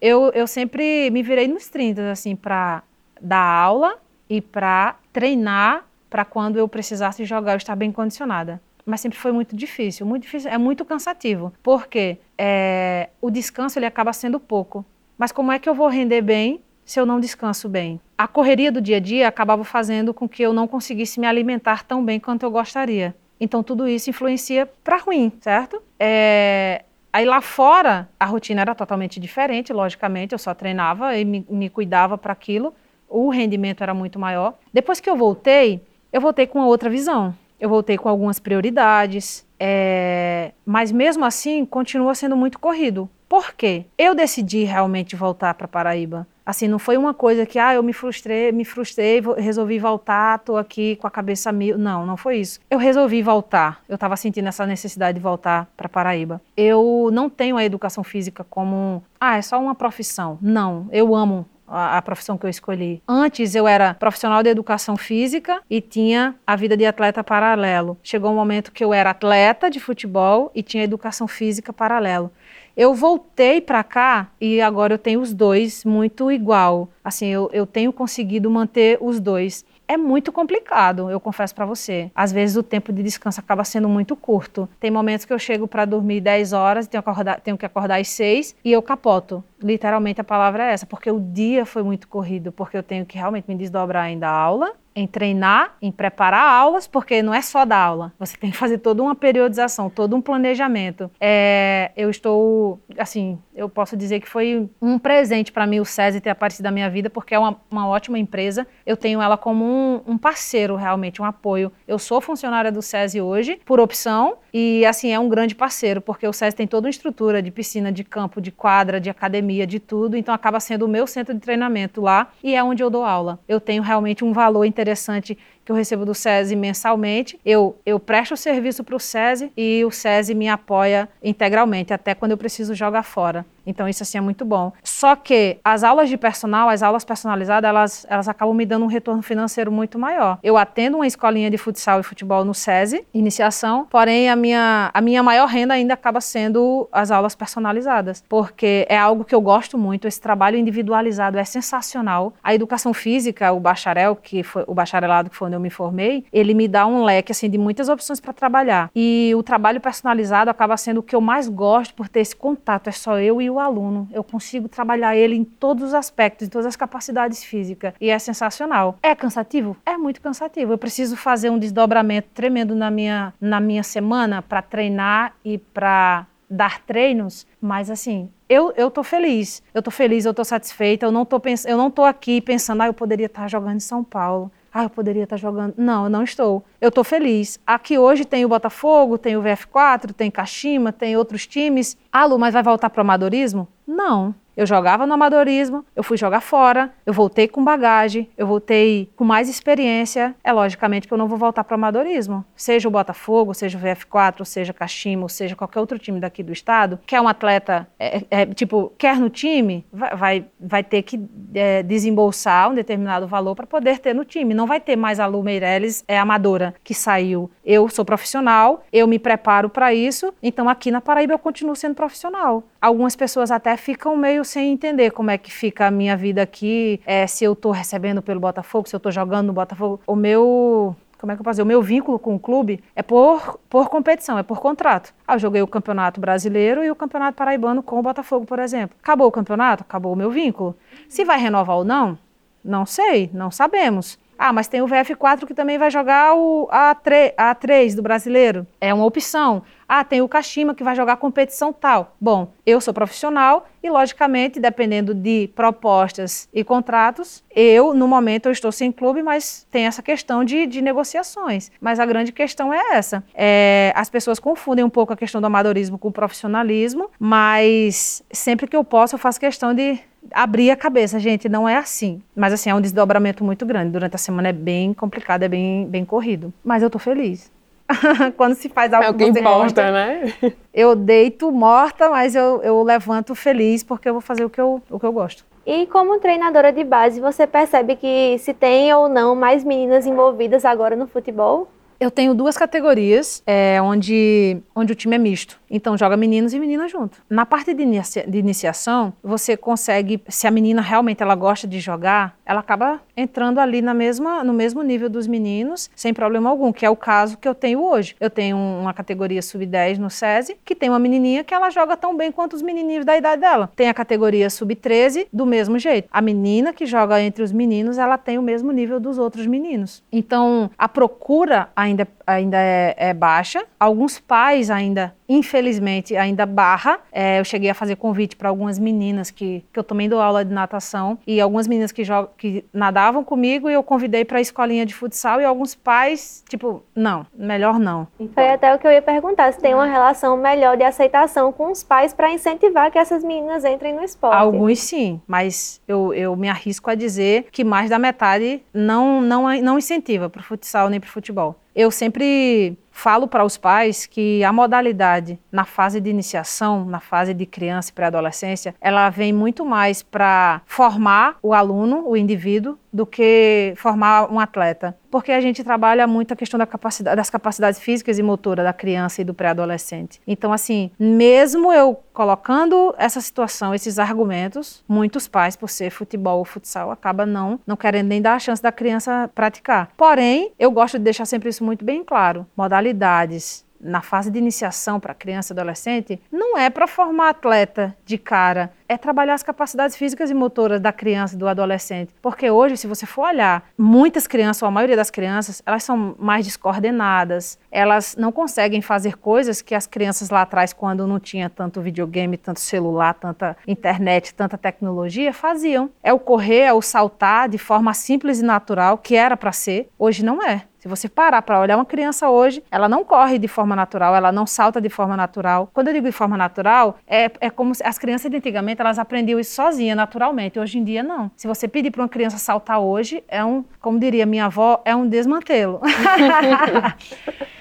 eu, eu sempre me virei nos 30, assim, para dar aula e para treinar para quando eu precisasse jogar eu estar bem condicionada. Mas sempre foi muito difícil, muito difícil, é muito cansativo, porque é, o descanso ele acaba sendo pouco. Mas como é que eu vou render bem se eu não descanso bem? A correria do dia a dia acabava fazendo com que eu não conseguisse me alimentar tão bem quanto eu gostaria. Então tudo isso influencia para ruim, certo? É, Aí lá fora, a rotina era totalmente diferente, logicamente, eu só treinava e me, me cuidava para aquilo, o rendimento era muito maior. Depois que eu voltei, eu voltei com outra visão. Eu voltei com algumas prioridades, É, mas mesmo assim, continua sendo muito corrido. Por quê? Eu decidi realmente voltar para Paraíba. Assim, não foi uma coisa que, ah, eu me frustrei, me frustrei, resolvi voltar, tô aqui com a cabeça mil. Não, não foi isso. Eu resolvi voltar. Eu estava sentindo essa necessidade de voltar para Paraíba. Eu não tenho a educação física como, ah, é só uma profissão. Não, eu amo a, profissão que eu escolhi. Antes eu era profissional de educação física e tinha a vida de atleta paralelo. Chegou um momento que eu era atleta de futebol e tinha educação física paralelo. Eu voltei para cá e agora eu tenho os dois muito igual. Assim, eu, eu tenho conseguido manter os dois. É muito complicado, eu confesso para você. Às vezes o tempo de descanso acaba sendo muito curto. Tem momentos que eu chego para dormir 10 horas, tenho que, acordar, tenho que acordar às 6 e eu capoto. Literalmente a palavra é essa, porque o dia foi muito corrido, porque eu tenho que realmente me desdobrar ainda a aula em treinar, em preparar aulas, porque não é só dar aula. Você tem que fazer toda uma periodização, todo um planejamento. É, eu estou, assim, eu posso dizer que foi um presente para mim o SESI ter aparecido na minha vida, porque é uma, uma ótima empresa. Eu tenho ela como um, um, parceiro, realmente, um apoio. Eu sou funcionária do SESI hoje, por opção, e, assim, é um grande parceiro, porque o SESI tem toda uma estrutura de piscina, de campo, de quadra, de academia, de tudo, então acaba sendo o meu centro de treinamento lá e é onde eu dou aula. Eu tenho realmente um valor interessante interessante que eu recebo do SESI mensalmente. Eu, eu presto o serviço para o SESI e o SESI me apoia integralmente, até quando eu preciso jogar fora. Então isso assim é muito bom. Só que as aulas de personal, as aulas personalizadas, elas, elas acabam me dando um retorno financeiro muito maior. Eu atendo uma escolinha de futsal e futebol no SESI, iniciação, porém a minha, a minha maior renda ainda acaba sendo as aulas personalizadas, porque é algo que eu gosto muito, esse trabalho individualizado é sensacional. A educação física, o bacharel, que foi o bacharelado que foi onde eu me formei, ele me dá um leque assim de muitas opções para trabalhar. E o trabalho personalizado acaba sendo o que eu mais gosto por ter esse contato, é só eu e o aluno. Eu consigo trabalhar ele em todos os aspectos, em todas as capacidades físicas e é sensacional. É cansativo? É muito cansativo. Eu preciso fazer um desdobramento tremendo na minha na minha semana para treinar e para dar treinos, mas assim, eu, eu tô feliz, eu tô feliz, eu tô satisfeita, eu não tô, pens eu não tô aqui pensando, ah, eu poderia estar jogando em São Paulo, ah, eu poderia estar jogando. Não, eu não estou. Eu estou feliz. Aqui hoje tem o Botafogo, tem o VF4, tem Kashima, tem outros times. Ah, Lu, mas vai voltar para o amadorismo? Não. Eu jogava no amadorismo, eu fui jogar fora, eu voltei com bagagem, eu voltei com mais experiência. É logicamente que eu não vou voltar para o amadorismo. Seja o Botafogo, seja o VF4, seja Caximo, seja qualquer outro time daqui do estado, quer um atleta, é, é, tipo, quer no time, vai, vai, vai ter que é, desembolsar um determinado valor para poder ter no time. Não vai ter mais a Lu Meirelles, é amadora, que saiu. Eu sou profissional, eu me preparo para isso, então aqui na Paraíba eu continuo sendo profissional. Algumas pessoas até ficam meio sem entender como é que fica a minha vida aqui, é, se eu estou recebendo pelo Botafogo, se eu estou jogando no Botafogo. O meu como é que eu dizer? O meu vínculo com o clube é por, por competição, é por contrato. Ah, eu joguei o Campeonato Brasileiro e o Campeonato Paraibano com o Botafogo, por exemplo. Acabou o campeonato? Acabou o meu vínculo. Se vai renovar ou não, não sei, não sabemos. Ah, mas tem o VF4 que também vai jogar o A3, A3 do brasileiro. É uma opção. Ah, tem o Kashima que vai jogar competição tal. Bom, eu sou profissional e, logicamente, dependendo de propostas e contratos, eu, no momento, eu estou sem clube, mas tem essa questão de, de negociações. Mas a grande questão é essa. É, as pessoas confundem um pouco a questão do amadorismo com o profissionalismo, mas sempre que eu posso, eu faço questão de abrir a cabeça, gente, não é assim. Mas assim, é um desdobramento muito grande. Durante a semana é bem complicado, é bem, bem corrido. Mas eu tô feliz. <laughs> Quando se faz algo é o que, que importa, gosta, né? eu deito morta, mas eu, eu levanto feliz porque eu vou fazer o que eu, o que eu gosto. E como treinadora de base, você percebe que se tem ou não mais meninas envolvidas agora no futebol? Eu tenho duas categorias é, onde, onde o time é misto. Então joga meninos e meninas junto. Na parte de, inicia, de iniciação, você consegue, se a menina realmente ela gosta de jogar, ela acaba entrando ali na mesma, no mesmo nível dos meninos, sem problema algum, que é o caso que eu tenho hoje. Eu tenho uma categoria sub-10 no SESI, que tem uma menininha que ela joga tão bem quanto os menininhos da idade dela. Tem a categoria sub-13 do mesmo jeito. A menina que joga entre os meninos, ela tem o mesmo nível dos outros meninos. Então, a procura ainda, ainda é, é baixa. Alguns pais ainda infelizmente, ainda barra. É, eu cheguei a fazer convite para algumas meninas que, que eu também dou aula de natação e algumas meninas que, jogam, que nadavam comigo e eu convidei para a escolinha de futsal e alguns pais, tipo, não, melhor não. Foi até o que eu ia perguntar, se tem uma relação melhor de aceitação com os pais para incentivar que essas meninas entrem no esporte. Alguns sim, mas eu, eu me arrisco a dizer que mais da metade não, não, não incentiva para o futsal nem para o futebol. Eu sempre falo para os pais que a modalidade na fase de iniciação, na fase de criança e pré-adolescência, ela vem muito mais para formar o aluno, o indivíduo, do que formar um atleta. Porque a gente trabalha muito a questão da capacidade, das capacidades físicas e motoras da criança e do pré-adolescente. Então, assim, mesmo eu colocando essa situação, esses argumentos, muitos pais, por ser futebol ou futsal, acabam não, não querendo nem dar a chance da criança praticar. Porém, eu gosto de deixar sempre isso muito bem claro. Modalidades na fase de iniciação para criança e adolescente, não é para formar atleta de cara, é trabalhar as capacidades físicas e motoras da criança e do adolescente. Porque hoje, se você for olhar, muitas crianças, ou a maioria das crianças, elas são mais descoordenadas, elas não conseguem fazer coisas que as crianças lá atrás, quando não tinha tanto videogame, tanto celular, tanta internet, tanta tecnologia, faziam. É o correr, é o saltar de forma simples e natural, que era para ser, hoje não é. Se você parar para olhar uma criança hoje, ela não corre de forma natural, ela não salta de forma natural. Quando eu digo de forma natural, é, é como se as crianças de antigamente elas aprendiam isso sozinha, naturalmente. Hoje em dia, não. Se você pedir para uma criança saltar hoje, é um, como diria minha avó, é um desmantelo. <laughs>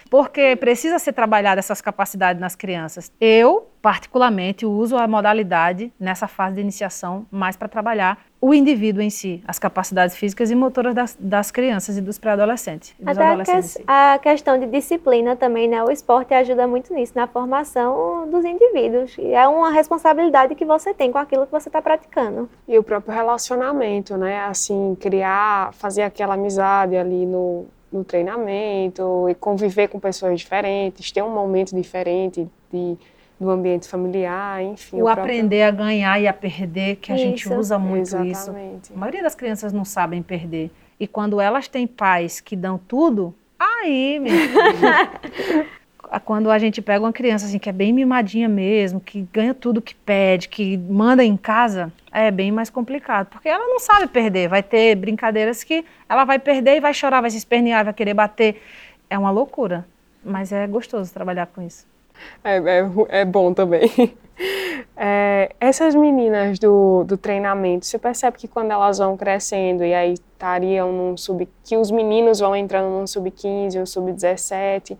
porque precisa ser trabalhada essas capacidades nas crianças. Eu, particularmente, uso a modalidade nessa fase de iniciação mais para trabalhar o indivíduo em si, as capacidades físicas e motoras das, das crianças e dos pré-adolescentes. Até a, que, a, questão de disciplina também, né? O esporte ajuda muito nisso, na formação dos indivíduos. E é uma responsabilidade que você tem com aquilo que você está praticando. E o próprio relacionamento, né? Assim, criar, fazer aquela amizade ali no, no treinamento e conviver com pessoas diferentes, ter um momento diferente de do ambiente familiar, enfim. O, o aprender próprio... a ganhar e a perder, que a isso. gente usa muito Exatamente. isso. A maioria das crianças não sabem perder. E quando elas têm pais que dão tudo, aí, meu <laughs> quando a gente pega uma criança assim que é bem mimadinha mesmo, que ganha tudo que pede, que manda em casa, é bem mais complicado, porque ela não sabe perder. Vai ter brincadeiras que ela vai perder e vai chorar, vai se espernear, vai querer bater. É uma loucura, mas é gostoso trabalhar com isso. É, é, é bom também. <laughs> É, essas meninas do, do treinamento, você percebe que quando elas vão crescendo e aí estariam num sub... que os meninos vão entrando num sub-15 ou sub-17,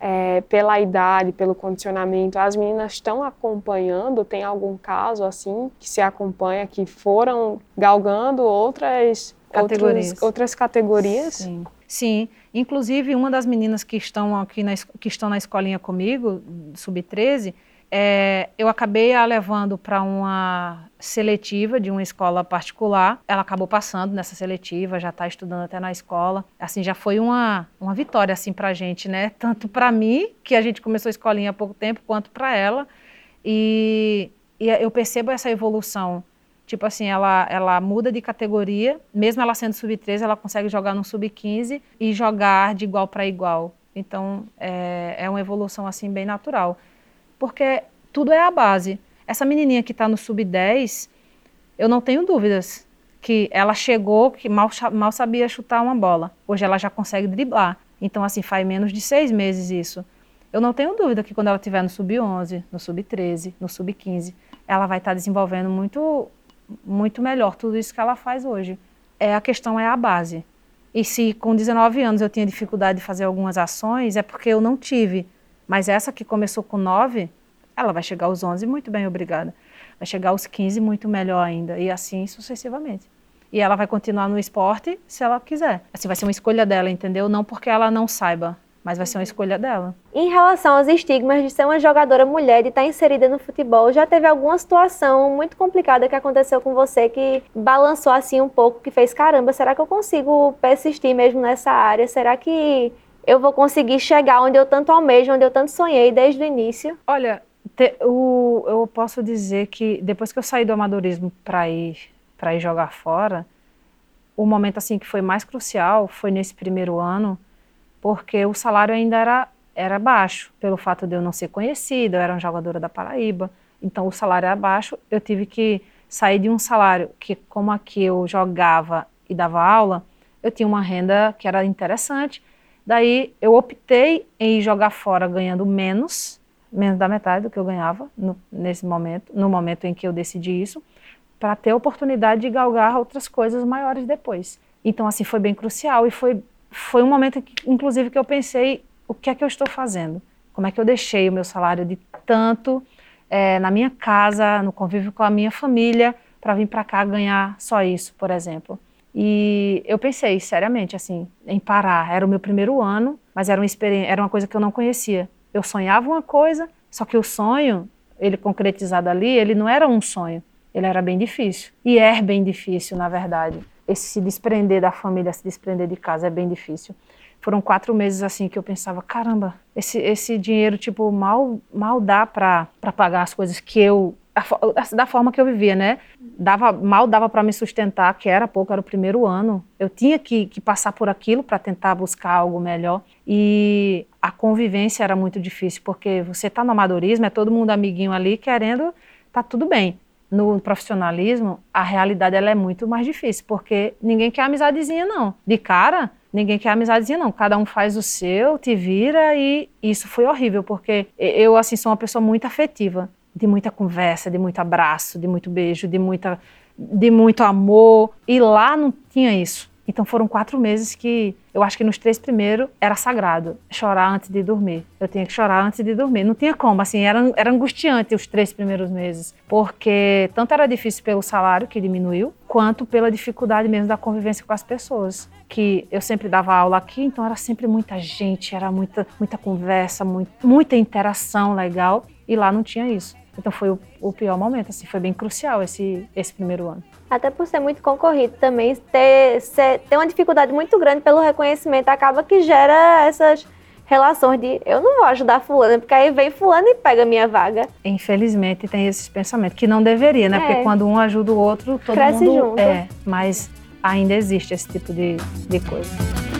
é, pela idade, pelo condicionamento, as meninas estão acompanhando? Tem algum caso assim que se acompanha, que foram galgando outras categorias? Outros, outras categorias? Sim. Sim, inclusive uma das meninas que estão aqui na, que estão na escolinha comigo, sub-13, é, eu acabei a levando para uma seletiva de uma escola particular. Ela acabou passando nessa seletiva, já está estudando até na escola. Assim, já foi uma, uma vitória assim para a gente, né? <laughs> Tanto para mim, que a gente começou a escolinha há pouco tempo, quanto para ela. E, e eu percebo essa evolução Tipo assim, ela, ela muda de categoria, mesmo ela sendo sub-13, ela consegue jogar no sub-15 e jogar de igual para igual. Então, é, é uma evolução assim bem natural. Porque tudo é a base. Essa menininha que está no sub-10, eu não tenho dúvidas que ela chegou, que mal, mal sabia chutar uma bola. Hoje ela já consegue driblar. Então, assim, faz menos de seis meses isso. Eu não tenho dúvida que quando ela estiver no sub-11, no sub-13, no sub-15, ela vai estar tá desenvolvendo muito muito melhor tudo isso que ela faz hoje. É a questão é a base. E se com 19 anos eu tinha dificuldade de fazer algumas ações, é porque eu não tive. Mas essa que começou com 9, ela vai chegar aos 11 muito bem, obrigada. Vai chegar aos 15 muito melhor ainda e assim sucessivamente. E ela vai continuar no esporte se ela quiser. Assim vai ser uma escolha dela, entendeu? Não porque ela não saiba, mas vai ser uma escolha dela. Em relação aos estigmas de ser uma jogadora mulher, de estar inserida no futebol, já teve alguma situação muito complicada que aconteceu com você que balançou assim um pouco, que fez caramba, será que eu consigo persistir mesmo nessa área? Será que eu vou conseguir chegar onde eu tanto almejo, onde eu tanto sonhei desde o início? Olha, te, o, eu posso dizer que depois que eu saí do amadorismo para ir para ir jogar fora, o momento assim que foi mais crucial foi nesse primeiro ano porque o salário ainda era, era baixo, pelo fato de eu não ser conhecida, eu era uma jogadora da Paraíba, então o salário era baixo, eu tive que sair de um salário que, como aqui eu jogava e dava aula, eu tinha uma renda que era interessante, daí eu optei em jogar fora ganhando menos, menos da metade do que eu ganhava no, nesse momento, no momento em que eu decidi isso, para ter a oportunidade de galgar outras coisas maiores depois. Então, assim, foi bem crucial e foi, foi um momento, que, inclusive, que eu pensei, o que é que eu estou fazendo? Como é que eu deixei o meu salário de tanto é, na minha casa, no convívio com a minha família, para vir para cá ganhar só isso, por exemplo? E eu pensei seriamente, assim, em parar. Era o meu primeiro ano, mas era uma, experiência, era uma coisa que eu não conhecia. Eu sonhava uma coisa, só que o sonho, ele concretizado ali, ele não era um sonho, ele era bem difícil. E é bem difícil, na verdade. Esse se desprender da família, se desprender de casa é bem difícil. Foram quatro meses assim que eu pensava, caramba, esse, esse dinheiro, tipo, mal, mal dá para pagar as coisas que eu da forma que eu vivia, né? Dava, mal dava para me sustentar, que era pouco, era o primeiro ano. Eu tinha que, que passar por aquilo para tentar buscar algo melhor. E a convivência era muito difícil, porque você está no amadorismo, é todo mundo amiguinho ali querendo, tá tudo bem. No profissionalismo, a realidade ela é muito mais difícil, porque ninguém quer amizadezinha, não. De cara, ninguém quer amizadezinha, não. Cada um faz o seu, te vira, e isso foi horrível, porque eu, assim, sou uma pessoa muito afetiva de muita conversa, de muito abraço, de muito beijo, de, muita, de muito amor. E lá não tinha isso. Então foram quatro meses que eu acho que nos três primeiros era sagrado chorar antes de dormir. Eu tinha que chorar antes de dormir. Não tinha como, assim, era, era angustiante os três primeiros meses, porque tanto era difícil pelo salário que diminuiu, quanto pela dificuldade mesmo da convivência com as pessoas. Que eu sempre dava aula aqui, então era sempre muita gente, era muita, muita conversa, muito, muita interação legal, e lá não tinha isso. Então foi o, o, pior momento, assim, foi bem crucial esse, esse primeiro ano. Até por ser muito concorrido também, ter, ser, ter uma dificuldade muito grande pelo reconhecimento acaba que gera essas relações de eu não vou ajudar fulano, porque aí vem fulano e pega a minha vaga. Infelizmente tem esses pensamentos, que não deveria, né? É. Porque quando um ajuda o outro, todo Cresce mundo... junto. É, mas ainda existe esse tipo de, de coisa.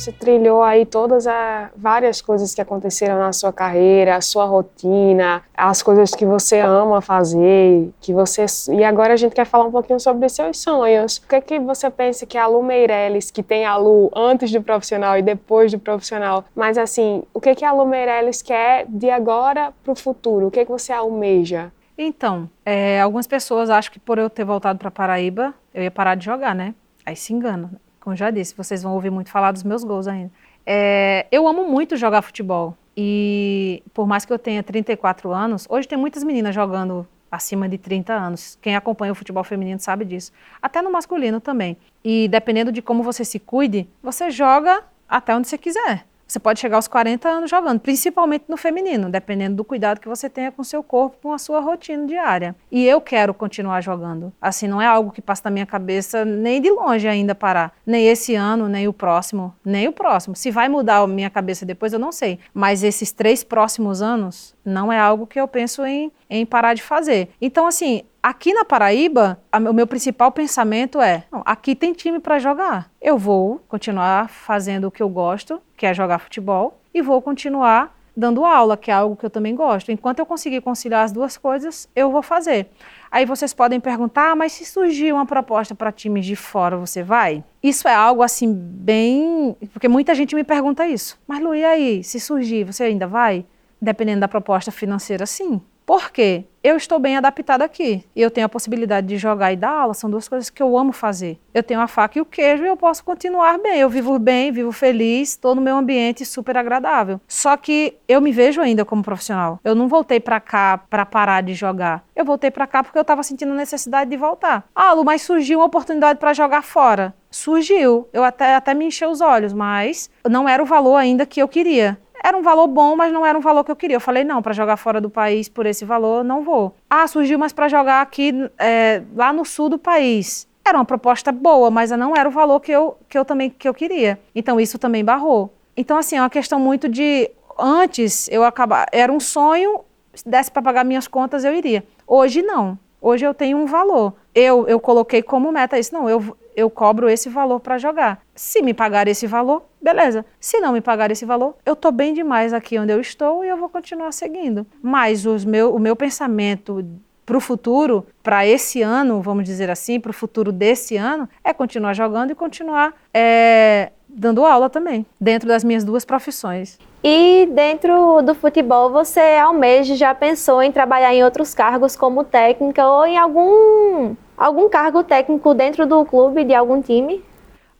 Você trilhou aí todas as várias coisas que aconteceram na sua carreira, a sua rotina, as coisas que você ama fazer, que você e agora a gente quer falar um pouquinho sobre seus sonhos. O que é que você pensa que a Lu Meirelles, que tem a Lu antes do profissional e depois do profissional, mas assim, o que é que a Lu Meirelles quer de agora para o futuro? O que é que você almeja? Então, é, algumas pessoas acham que por eu ter voltado para Paraíba, eu ia parar de jogar, né? Aí se engana como já disse, vocês vão ouvir muito falar dos meus gols ainda. É, eu amo muito jogar futebol. E por mais que eu tenha 34 anos, hoje tem muitas meninas jogando acima de 30 anos. Quem acompanha o futebol feminino sabe disso. Até no masculino também. E dependendo de como você se cuide, você joga até onde você quiser. Você pode chegar aos 40 anos jogando, principalmente no feminino, dependendo do cuidado que você tenha com seu corpo, com a sua rotina diária. E eu quero continuar jogando. Assim, não é algo que passa na minha cabeça nem de longe ainda parar. Nem esse ano, nem o próximo, nem o próximo. Se vai mudar a minha cabeça depois, eu não sei. Mas esses três próximos anos não é algo que eu penso em, em parar de fazer. Então, assim, Aqui na Paraíba, a, o meu principal pensamento é: não, aqui tem time para jogar. Eu vou continuar fazendo o que eu gosto, que é jogar futebol, e vou continuar dando aula, que é algo que eu também gosto. Enquanto eu conseguir conciliar as duas coisas, eu vou fazer. Aí vocês podem perguntar, ah, mas se surgir uma proposta para times de fora, você vai? Isso é algo assim bem. Porque muita gente me pergunta isso. Mas Lu, e aí? Se surgir, você ainda vai? Dependendo da proposta financeira, sim. Por quê? Eu estou bem adaptada aqui e eu tenho a possibilidade de jogar e dar aula, são duas coisas que eu amo fazer. Eu tenho a faca e o queijo e eu posso continuar bem. Eu vivo bem, vivo feliz, estou no meu ambiente super agradável. Só que eu me vejo ainda como profissional. Eu não voltei para cá para parar de jogar. Eu voltei para cá porque eu estava sentindo necessidade de voltar. Ah, Lu, mas surgiu uma oportunidade para jogar fora. Surgiu. Eu até, até me enchei os olhos, mas não era o valor ainda que eu queria. Era um valor bom, mas não era um valor que eu queria. Eu falei, não, para jogar fora do país por esse valor, não vou. Ah, surgiu, mas para jogar aqui, é, lá no sul do país. Era uma proposta boa, mas não era o valor que eu, que eu também que eu queria. Então isso também barrou. Então, assim, é uma questão muito de. Antes eu acabava. Era um sonho, se desse para pagar minhas contas, eu iria. Hoje não. Hoje eu tenho um valor. Eu, eu coloquei como meta isso. Não, eu, eu cobro esse valor para jogar. Se me pagar esse valor, beleza. Se não me pagar esse valor, eu estou bem demais aqui onde eu estou e eu vou continuar seguindo. Mas os meu, o meu pensamento para o futuro, para esse ano, vamos dizer assim, para o futuro desse ano, é continuar jogando e continuar é, dando aula também, dentro das minhas duas profissões. E dentro do futebol, você almeja, já pensou em trabalhar em outros cargos como técnica ou em algum, algum cargo técnico dentro do clube de algum time?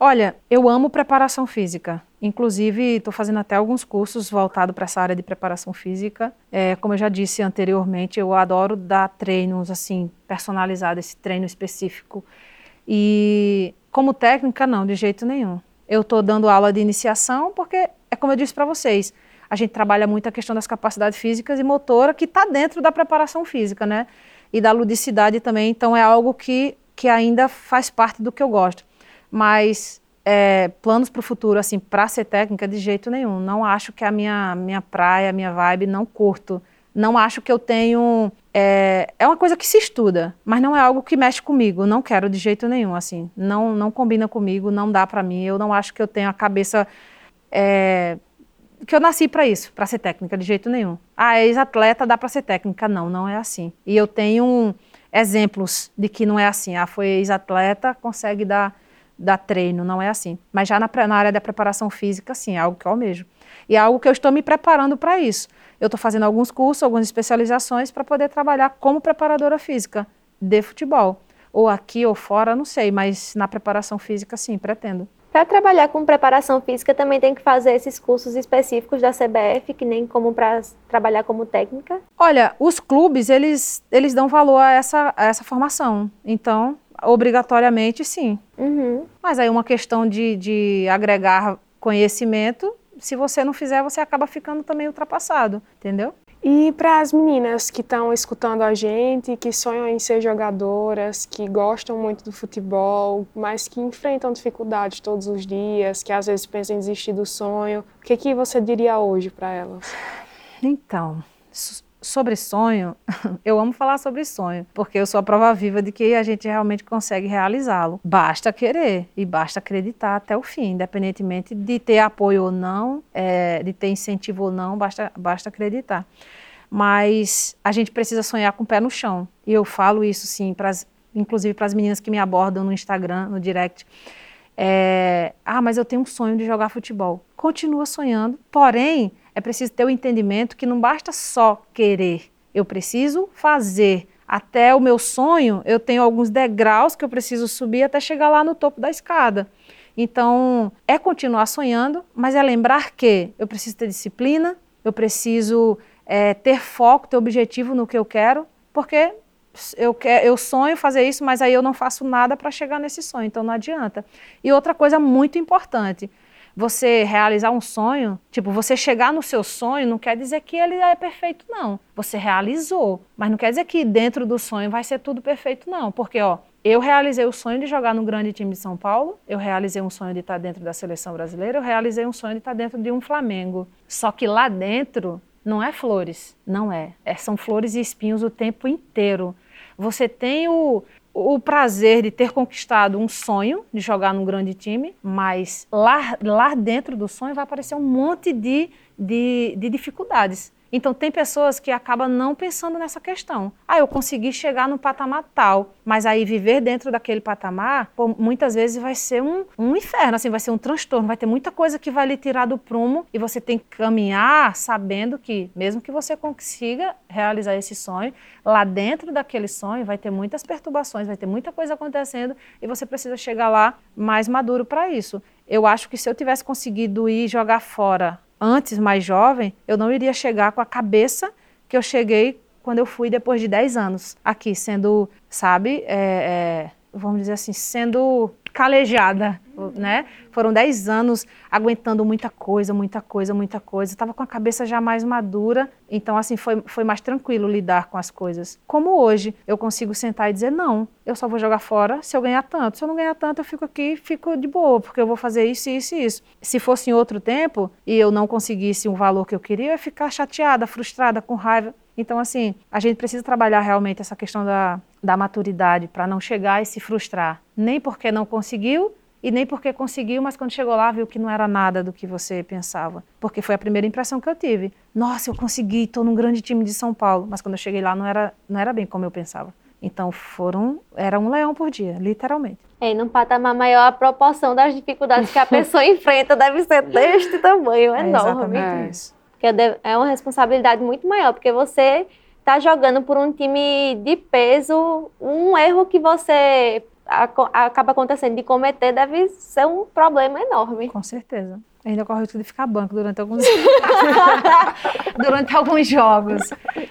Olha, eu amo preparação física. Inclusive, estou fazendo até alguns cursos voltados para essa área de preparação física. É, como eu já disse anteriormente, eu adoro dar treinos assim personalizados, esse treino específico. E como técnica, não, de jeito nenhum. Eu estou dando aula de iniciação porque, é como eu disse para vocês, a gente trabalha muito a questão das capacidades físicas e motora que está dentro da preparação física, né? E da ludicidade também. Então, é algo que, que ainda faz parte do que eu gosto. Mas é, planos para o futuro, assim, para ser técnica, de jeito nenhum. Não acho que a minha, minha praia, minha vibe, não curto. Não acho que eu tenho. É, é uma coisa que se estuda, mas não é algo que mexe comigo. Não quero de jeito nenhum, assim. Não, não combina comigo, não dá para mim. Eu não acho que eu tenho a cabeça. É, que eu nasci para isso, para ser técnica, de jeito nenhum. Ah, é ex-atleta, dá para ser técnica. Não, não é assim. E eu tenho exemplos de que não é assim. Ah, foi ex-atleta, consegue dar dar treino, não é assim. Mas já na, na área da preparação física, sim, é algo que eu almejo. E é algo que eu estou me preparando para isso. Eu estou fazendo alguns cursos, algumas especializações para poder trabalhar como preparadora física de futebol. Ou aqui ou fora, não sei, mas na preparação física, sim, pretendo. Para trabalhar com preparação física também tem que fazer esses cursos específicos da CBF, que nem como para trabalhar como técnica? Olha, os clubes, eles, eles dão valor a essa, a essa formação. Então, obrigatoriamente, sim. Uhum. Mas aí uma questão de, de agregar conhecimento, se você não fizer, você acaba ficando também ultrapassado, entendeu? E para as meninas que estão escutando a gente, que sonham em ser jogadoras, que gostam muito do futebol, mas que enfrentam dificuldades todos os dias, que às vezes pensam em desistir do sonho, o que, que você diria hoje para elas? Então, sobre sonho, <laughs> eu amo falar sobre sonho, porque eu sou a prova viva de que a gente realmente consegue realizá-lo. Basta querer e basta acreditar até o fim, independentemente de ter apoio ou não, é, de ter incentivo ou não, basta, basta acreditar. Mas a gente precisa sonhar com o pé no chão. E eu falo isso, sim, pras, inclusive para as meninas que me abordam no Instagram, no direct. É, ah, mas eu tenho um sonho de jogar futebol. Continua sonhando, porém, é preciso ter o entendimento que não basta só querer, eu preciso fazer. Até o meu sonho, eu tenho alguns degraus que eu preciso subir até chegar lá no topo da escada. Então, é continuar sonhando, mas é lembrar que eu preciso ter disciplina, eu preciso é, ter foco, ter objetivo no que eu quero, porque eu, quero, eu sonho fazer isso, mas aí eu não faço nada para chegar nesse sonho, então não adianta. E outra coisa muito importante, você realizar um sonho, tipo, você chegar no seu sonho não quer dizer que ele é perfeito, não. Você realizou, mas não quer dizer que dentro do sonho vai ser tudo perfeito, não. Porque, ó, eu realizei o sonho de jogar no grande time de São Paulo, eu realizei um sonho de estar dentro da seleção brasileira, eu realizei um sonho de estar dentro de um Flamengo. Só que lá dentro não é flores, não é. é são flores e espinhos o tempo inteiro. Você tem o, o prazer de ter conquistado um sonho de jogar num grande time, mas lá, lá dentro do sonho vai aparecer um monte de, de, de dificuldades. Então, tem pessoas que acabam não pensando nessa questão. Ah, eu consegui chegar no patamar tal, mas aí viver dentro daquele patamar, pô, muitas vezes vai ser um, um inferno, assim, vai ser um transtorno, vai ter muita coisa que vai lhe tirar do prumo e você tem que caminhar sabendo que, mesmo que você consiga realizar esse sonho, lá dentro daquele sonho vai ter muitas perturbações, vai ter muita coisa acontecendo e você precisa chegar lá mais maduro para isso. Eu acho que se eu tivesse conseguido ir jogar fora antes, mais jovem, eu não iria chegar com a cabeça que eu cheguei quando eu fui depois de 10 anos aqui, sendo, sabe, é, é, vamos dizer assim, sendo calejada, né? Foram 10 anos aguentando muita coisa, muita coisa, muita coisa. Estava com a cabeça já mais madura, então assim foi, foi mais tranquilo lidar com as coisas. Como hoje, eu consigo sentar e dizer não, eu só vou jogar fora se eu ganhar tanto. Se eu não ganhar tanto, eu fico aqui, fico de boa, porque eu vou fazer isso, isso isso. Se fosse em outro tempo e eu não conseguisse um valor que eu queria, eu ia ficar chateada, frustrada, com raiva. Então, assim, a gente precisa trabalhar realmente essa questão da, da maturidade para não chegar e se frustrar. Nem porque não conseguiu e nem porque conseguiu, mas quando chegou lá viu que não era nada do que você pensava. Porque foi a primeira impressão que eu tive. Nossa, eu consegui, estou num grande time de São Paulo. Mas quando eu cheguei lá não era, não era bem como eu pensava. Então foram, era um leão por dia, literalmente. É, num patamar maior, a proporção das dificuldades que a <laughs> pessoa enfrenta deve ser deste tamanho, é enorme. É isso. Porque é uma responsabilidade muito maior, porque você está jogando por um time de peso, um erro que você acaba acontecendo de cometer deve ser um problema enorme. Com certeza. Ainda corre o risco de ficar banco durante alguns <laughs> durante alguns jogos.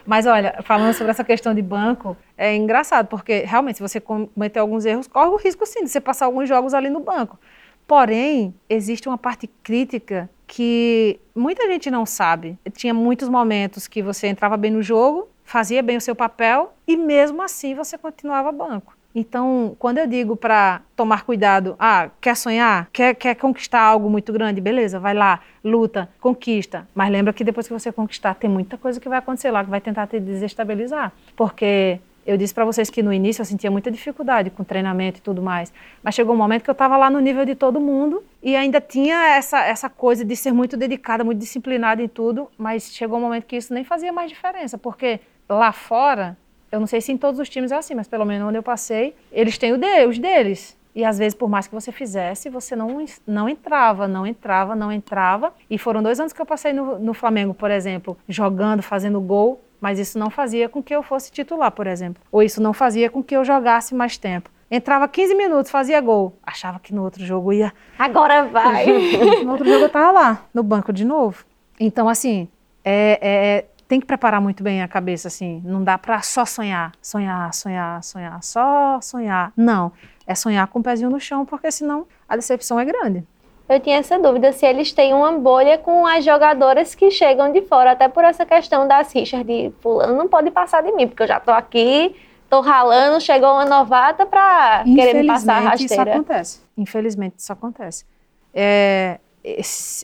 Mas olha, falando sobre essa questão de banco, é engraçado, porque realmente, se você cometer alguns erros, corre o risco sim de você passar alguns jogos ali no banco. Porém, existe uma parte crítica que muita gente não sabe. Tinha muitos momentos que você entrava bem no jogo, fazia bem o seu papel e mesmo assim você continuava banco. Então, quando eu digo para tomar cuidado, ah, quer sonhar? Quer, quer conquistar algo muito grande? Beleza, vai lá, luta, conquista. Mas lembra que depois que você conquistar, tem muita coisa que vai acontecer lá, que vai tentar te desestabilizar. Porque eu disse para vocês que no início eu sentia muita dificuldade com treinamento e tudo mais. Mas chegou um momento que eu estava lá no nível de todo mundo e ainda tinha essa, essa coisa de ser muito dedicada, muito disciplinada em tudo. Mas chegou um momento que isso nem fazia mais diferença, porque lá fora eu não sei se em todos os times é assim, mas pelo menos onde eu passei, eles têm o de, os deles. E às vezes, por mais que você fizesse, você não, não entrava, não entrava, não entrava. E foram dois anos que eu passei no, no Flamengo, por exemplo, jogando, fazendo gol, mas isso não fazia com que eu fosse titular, por exemplo. Ou isso não fazia com que eu jogasse mais tempo. Entrava 15 minutos, fazia gol. Achava que no outro jogo ia. Agora vai! <laughs> no outro jogo eu estava lá, no banco de novo. Então, assim, é, é tem que preparar muito bem a cabeça, assim. Não dá para só sonhar, sonhar, sonhar, sonhar, só sonhar. Não, é sonhar com o pezinho no chão, porque senão a decepção é grande. Eu tinha essa dúvida se eles têm uma bolha com as jogadoras que chegam de fora, até por essa questão das rixas de fulano não pode passar de mim, porque eu já tô aqui, tô ralando, chegou uma novata para querer me passar a rasteira. isso acontece. Infelizmente isso acontece. É,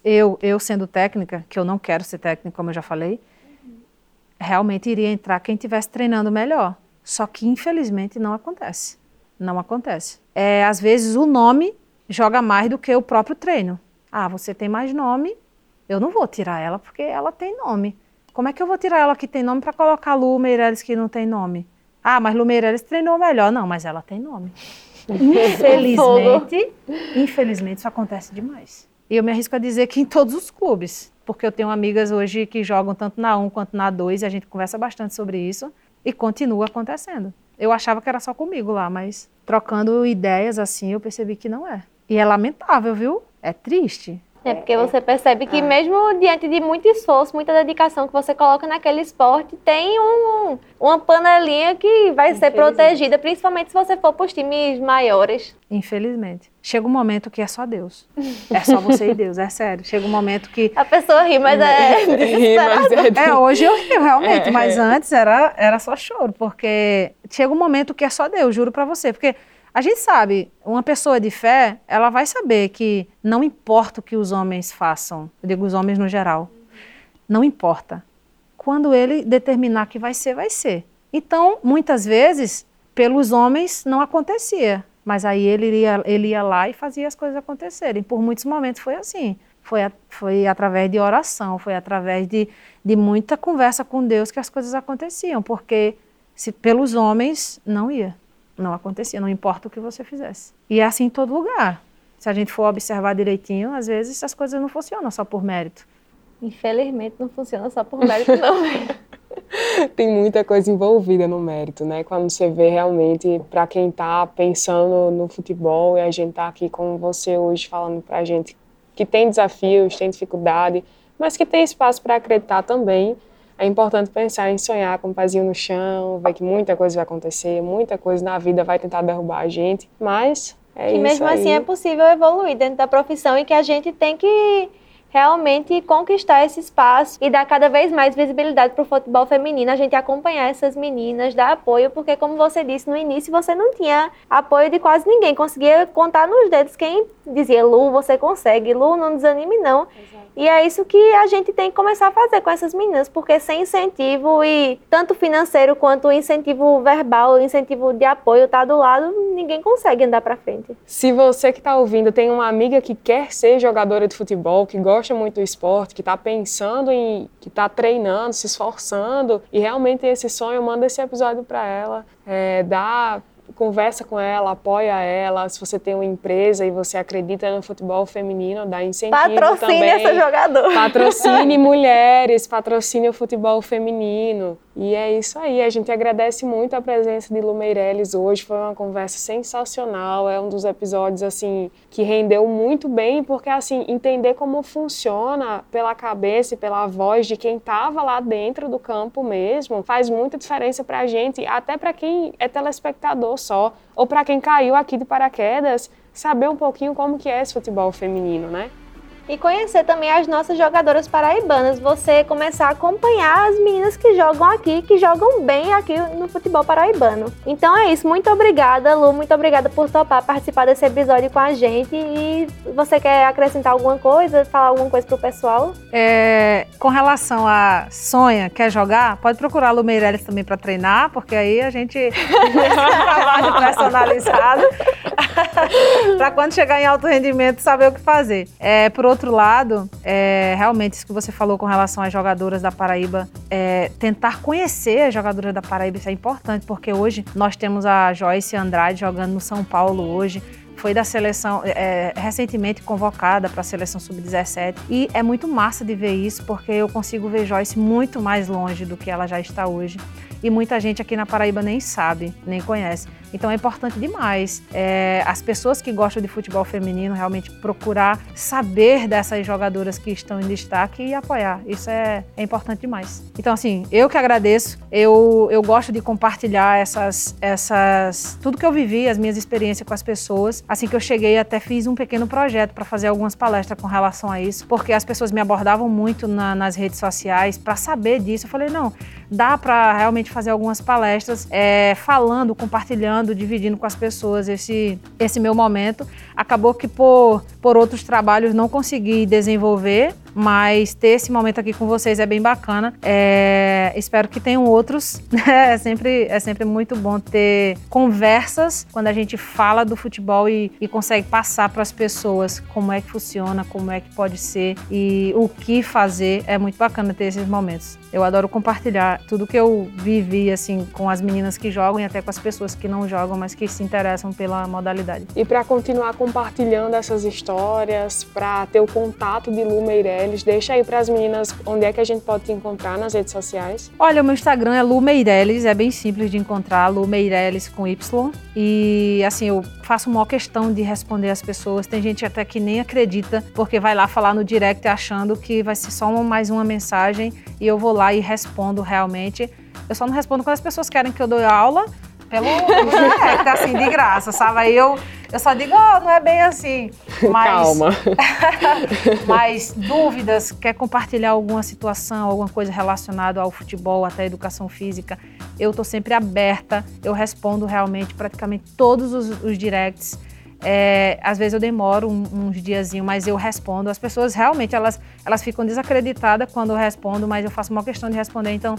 eu, eu sendo técnica, que eu não quero ser técnica, como eu já falei, realmente iria entrar quem estivesse treinando melhor. Só que, infelizmente, não acontece. Não acontece. É, às vezes, o nome joga mais do que o próprio treino. Ah, você tem mais nome, eu não vou tirar ela porque ela tem nome. Como é que eu vou tirar ela que tem nome para colocar Lu Meirelles que não tem nome? Ah, mas Lu Meirelles treinou melhor. Não, mas ela tem nome. <laughs> Infelizmente, infelizmente isso acontece demais. E eu me arrisco a dizer que em todos os clubes porque eu tenho amigas hoje que jogam tanto na 1 quanto na 2 e a gente conversa bastante sobre isso e continua acontecendo. Eu achava que era só comigo lá, mas trocando ideias assim, eu percebi que não é. E é lamentável, viu? É triste. É porque você percebe que mesmo diante de muito esforço, muita dedicação que você coloca naquele esporte, tem um, uma panelinha que vai ser protegida, principalmente se você for para os times maiores. Infelizmente. Chega um momento que é só Deus. É só você e Deus, é sério. Chega um momento que... A pessoa ri, mas é desesperado. <laughs> É, hoje eu rio realmente, é, mas é. antes era, era só choro, porque chega um momento que é só Deus, juro para você. Porque a gente sabe, uma pessoa de fé, ela vai saber que não importa o que os homens façam, eu digo os homens no geral, não importa. Quando ele determinar que vai ser, vai ser. Então, muitas vezes, pelos homens não acontecia, mas aí ele ia, ele ia lá e fazia as coisas acontecerem. Por muitos momentos foi assim. Foi, a, foi através de oração, foi através de, de muita conversa com Deus que as coisas aconteciam, porque se pelos homens não ia. Não acontecia, não importa o que você fizesse. E é assim em todo lugar. Se a gente for observar direitinho, às vezes as coisas não funcionam só por mérito. Infelizmente não funciona só por mérito, não. <laughs> Tem muita coisa envolvida no mérito, né? Quando você vê realmente, para quem está pensando no futebol, e a gente está aqui com você hoje falando para a gente que tem desafios, tem dificuldade, mas que tem espaço para acreditar também é importante pensar em sonhar com o um pezinho no chão, ver que muita coisa vai acontecer, muita coisa na vida vai tentar derrubar a gente, mas é que isso mesmo aí. assim é possível evoluir dentro da profissão e que a gente tem que realmente conquistar esse espaço e dar cada vez mais visibilidade para o futebol feminino, a gente acompanhar essas meninas, dar apoio, porque como você disse no início, você não tinha apoio de quase ninguém, conseguia contar nos dedos quem dizia, Lu, você consegue, Lu, não desanime não. Exato. E é isso que a gente tem que começar a fazer com essas meninas, porque sem incentivo e tanto financeiro quanto incentivo verbal, incentivo de apoio tá do lado, ninguém consegue andar para frente. Se você que está ouvindo tem uma amiga que quer ser jogadora de futebol, que gosta muito do esporte, que está pensando em, que está treinando, se esforçando e realmente tem esse sonho, manda esse episódio para ela, é, dá conversa com ela, apoia ela. Se você tem uma empresa e você acredita no futebol feminino, dá incentivo patrocine também. Patrocine essa jogadora. Patrocine <laughs> mulheres, patrocine o futebol feminino. E é isso aí, a gente agradece muito a presença de Lu Meirelles hoje, foi uma conversa sensacional, é um dos episódios assim que rendeu muito bem, porque assim, entender como funciona pela cabeça e pela voz de quem estava lá dentro do campo mesmo, faz muita diferença para a gente, até para quem é telespectador só, ou para quem caiu aqui de paraquedas, saber um pouquinho como que é esse futebol feminino, né? E conhecer também as nossas jogadoras paraibanas. Você começar a acompanhar as meninas que jogam aqui, que jogam bem aqui no futebol paraibano. Então é isso. Muito obrigada, Lu. Muito obrigada por topar participar desse episódio com a gente. E você quer acrescentar alguma coisa, falar alguma coisa pro pessoal? É, com relação a Sonha, quer jogar? Pode procurar a Lu Meirelles também para treinar, porque aí a gente <laughs> trabalho personalizado <laughs> para quando chegar em alto rendimento saber o que fazer. É, por outro lado, é, realmente isso que você falou com relação às jogadoras da Paraíba, é, tentar conhecer as jogadoras da Paraíba isso é importante, porque hoje nós temos a Joyce Andrade jogando no São Paulo hoje foi da seleção é, recentemente convocada para a seleção sub-17 e é muito massa de ver isso porque eu consigo ver Joyce muito mais longe do que ela já está hoje e muita gente aqui na Paraíba nem sabe, nem conhece. Então é importante demais é, as pessoas que gostam de futebol feminino realmente procurar saber dessas jogadoras que estão em destaque e apoiar. Isso é, é importante demais. Então, assim, eu que agradeço. Eu, eu gosto de compartilhar essas, essas tudo que eu vivi, as minhas experiências com as pessoas. Assim que eu cheguei, até fiz um pequeno projeto para fazer algumas palestras com relação a isso, porque as pessoas me abordavam muito na, nas redes sociais para saber disso. Eu falei, não, dá para realmente fazer algumas palestras é, falando, compartilhando dividindo com as pessoas esse, esse meu momento. Acabou que por, por outros trabalhos não consegui desenvolver, mas ter esse momento aqui com vocês é bem bacana. É, espero que tenham outros. <laughs> Né? É sempre, é sempre muito bom ter conversas quando a gente fala do futebol e, e consegue passar para as pessoas como é que funciona, como é que pode ser e o que fazer. É muito bacana ter esses momentos. Eu adoro compartilhar tudo que eu vivi assim com as meninas que jogam e até com as pessoas que não jogam, mas que se interessam pela modalidade. E para continuar compartilhando essas histórias, para ter o contato de Lu deixa aí para as meninas onde é que a gente pode te encontrar nas redes sociais. Olha, o meu Instagram é Lu Meirelles, é bem simples de encontrar, Lu Meirelles com Y. E assim, eu faço uma questão de responder as pessoas. Tem gente até que nem acredita, porque vai lá falar no direct achando que vai ser só uma, mais uma mensagem e eu vou lá e respondo realmente. Eu só não respondo quando as pessoas querem que eu dou aula pelo direct, <laughs> assim, de graça, sabe? Aí eu, eu só digo, oh, não é bem assim. <laughs> Mas, Calma. <laughs> mas dúvidas, quer compartilhar alguma situação, alguma coisa relacionada ao futebol, até à educação física, eu estou sempre aberta, eu respondo realmente praticamente todos os, os directs. É, às vezes eu demoro um, uns diazinho, mas eu respondo. As pessoas realmente elas, elas ficam desacreditadas quando eu respondo, mas eu faço uma questão de responder. Então,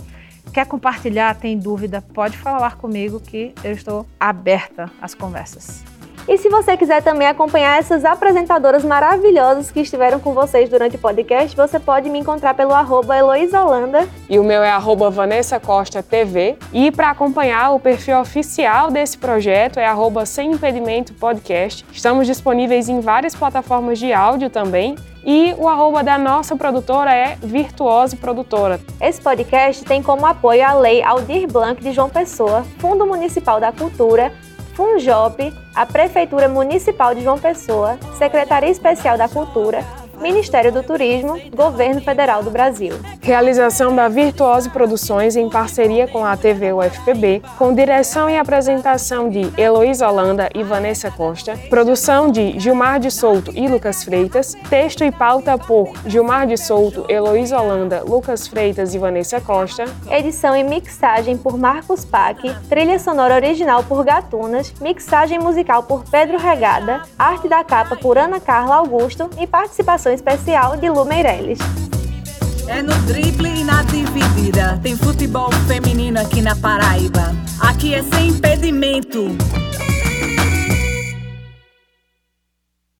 quer compartilhar, tem dúvida, pode falar comigo que eu estou aberta às conversas. E se você quiser também acompanhar essas apresentadoras maravilhosas que estiveram com vocês durante o podcast, você pode me encontrar pelo arroba Holanda. E o meu é arroba Vanessa Costa TV. E para acompanhar o perfil oficial desse projeto é arroba Sem Impedimento Podcast. Estamos disponíveis em várias plataformas de áudio também. E o arroba da nossa produtora é Virtuose Produtora. Esse podcast tem como apoio a Lei Aldir Blanc de João Pessoa, Fundo Municipal da Cultura, Funjop, a Prefeitura Municipal de João Pessoa, Secretaria Especial da Cultura, Ministério do Turismo, Governo Federal do Brasil. Realização da Virtuose Produções em parceria com a TV UFPB, com direção e apresentação de Heloísa Holanda e Vanessa Costa, produção de Gilmar de Souto e Lucas Freitas, texto e pauta por Gilmar de Souto, Heloísa Holanda, Lucas Freitas e Vanessa Costa, edição e mixagem por Marcos Pac, trilha sonora original por Gatunas, mixagem musical por Pedro Regada, arte da capa por Ana Carla Augusto e especial de Lu Meirelles. É no drible e na dividida. Tem futebol feminino aqui na Paraíba. Aqui é sem impedimento.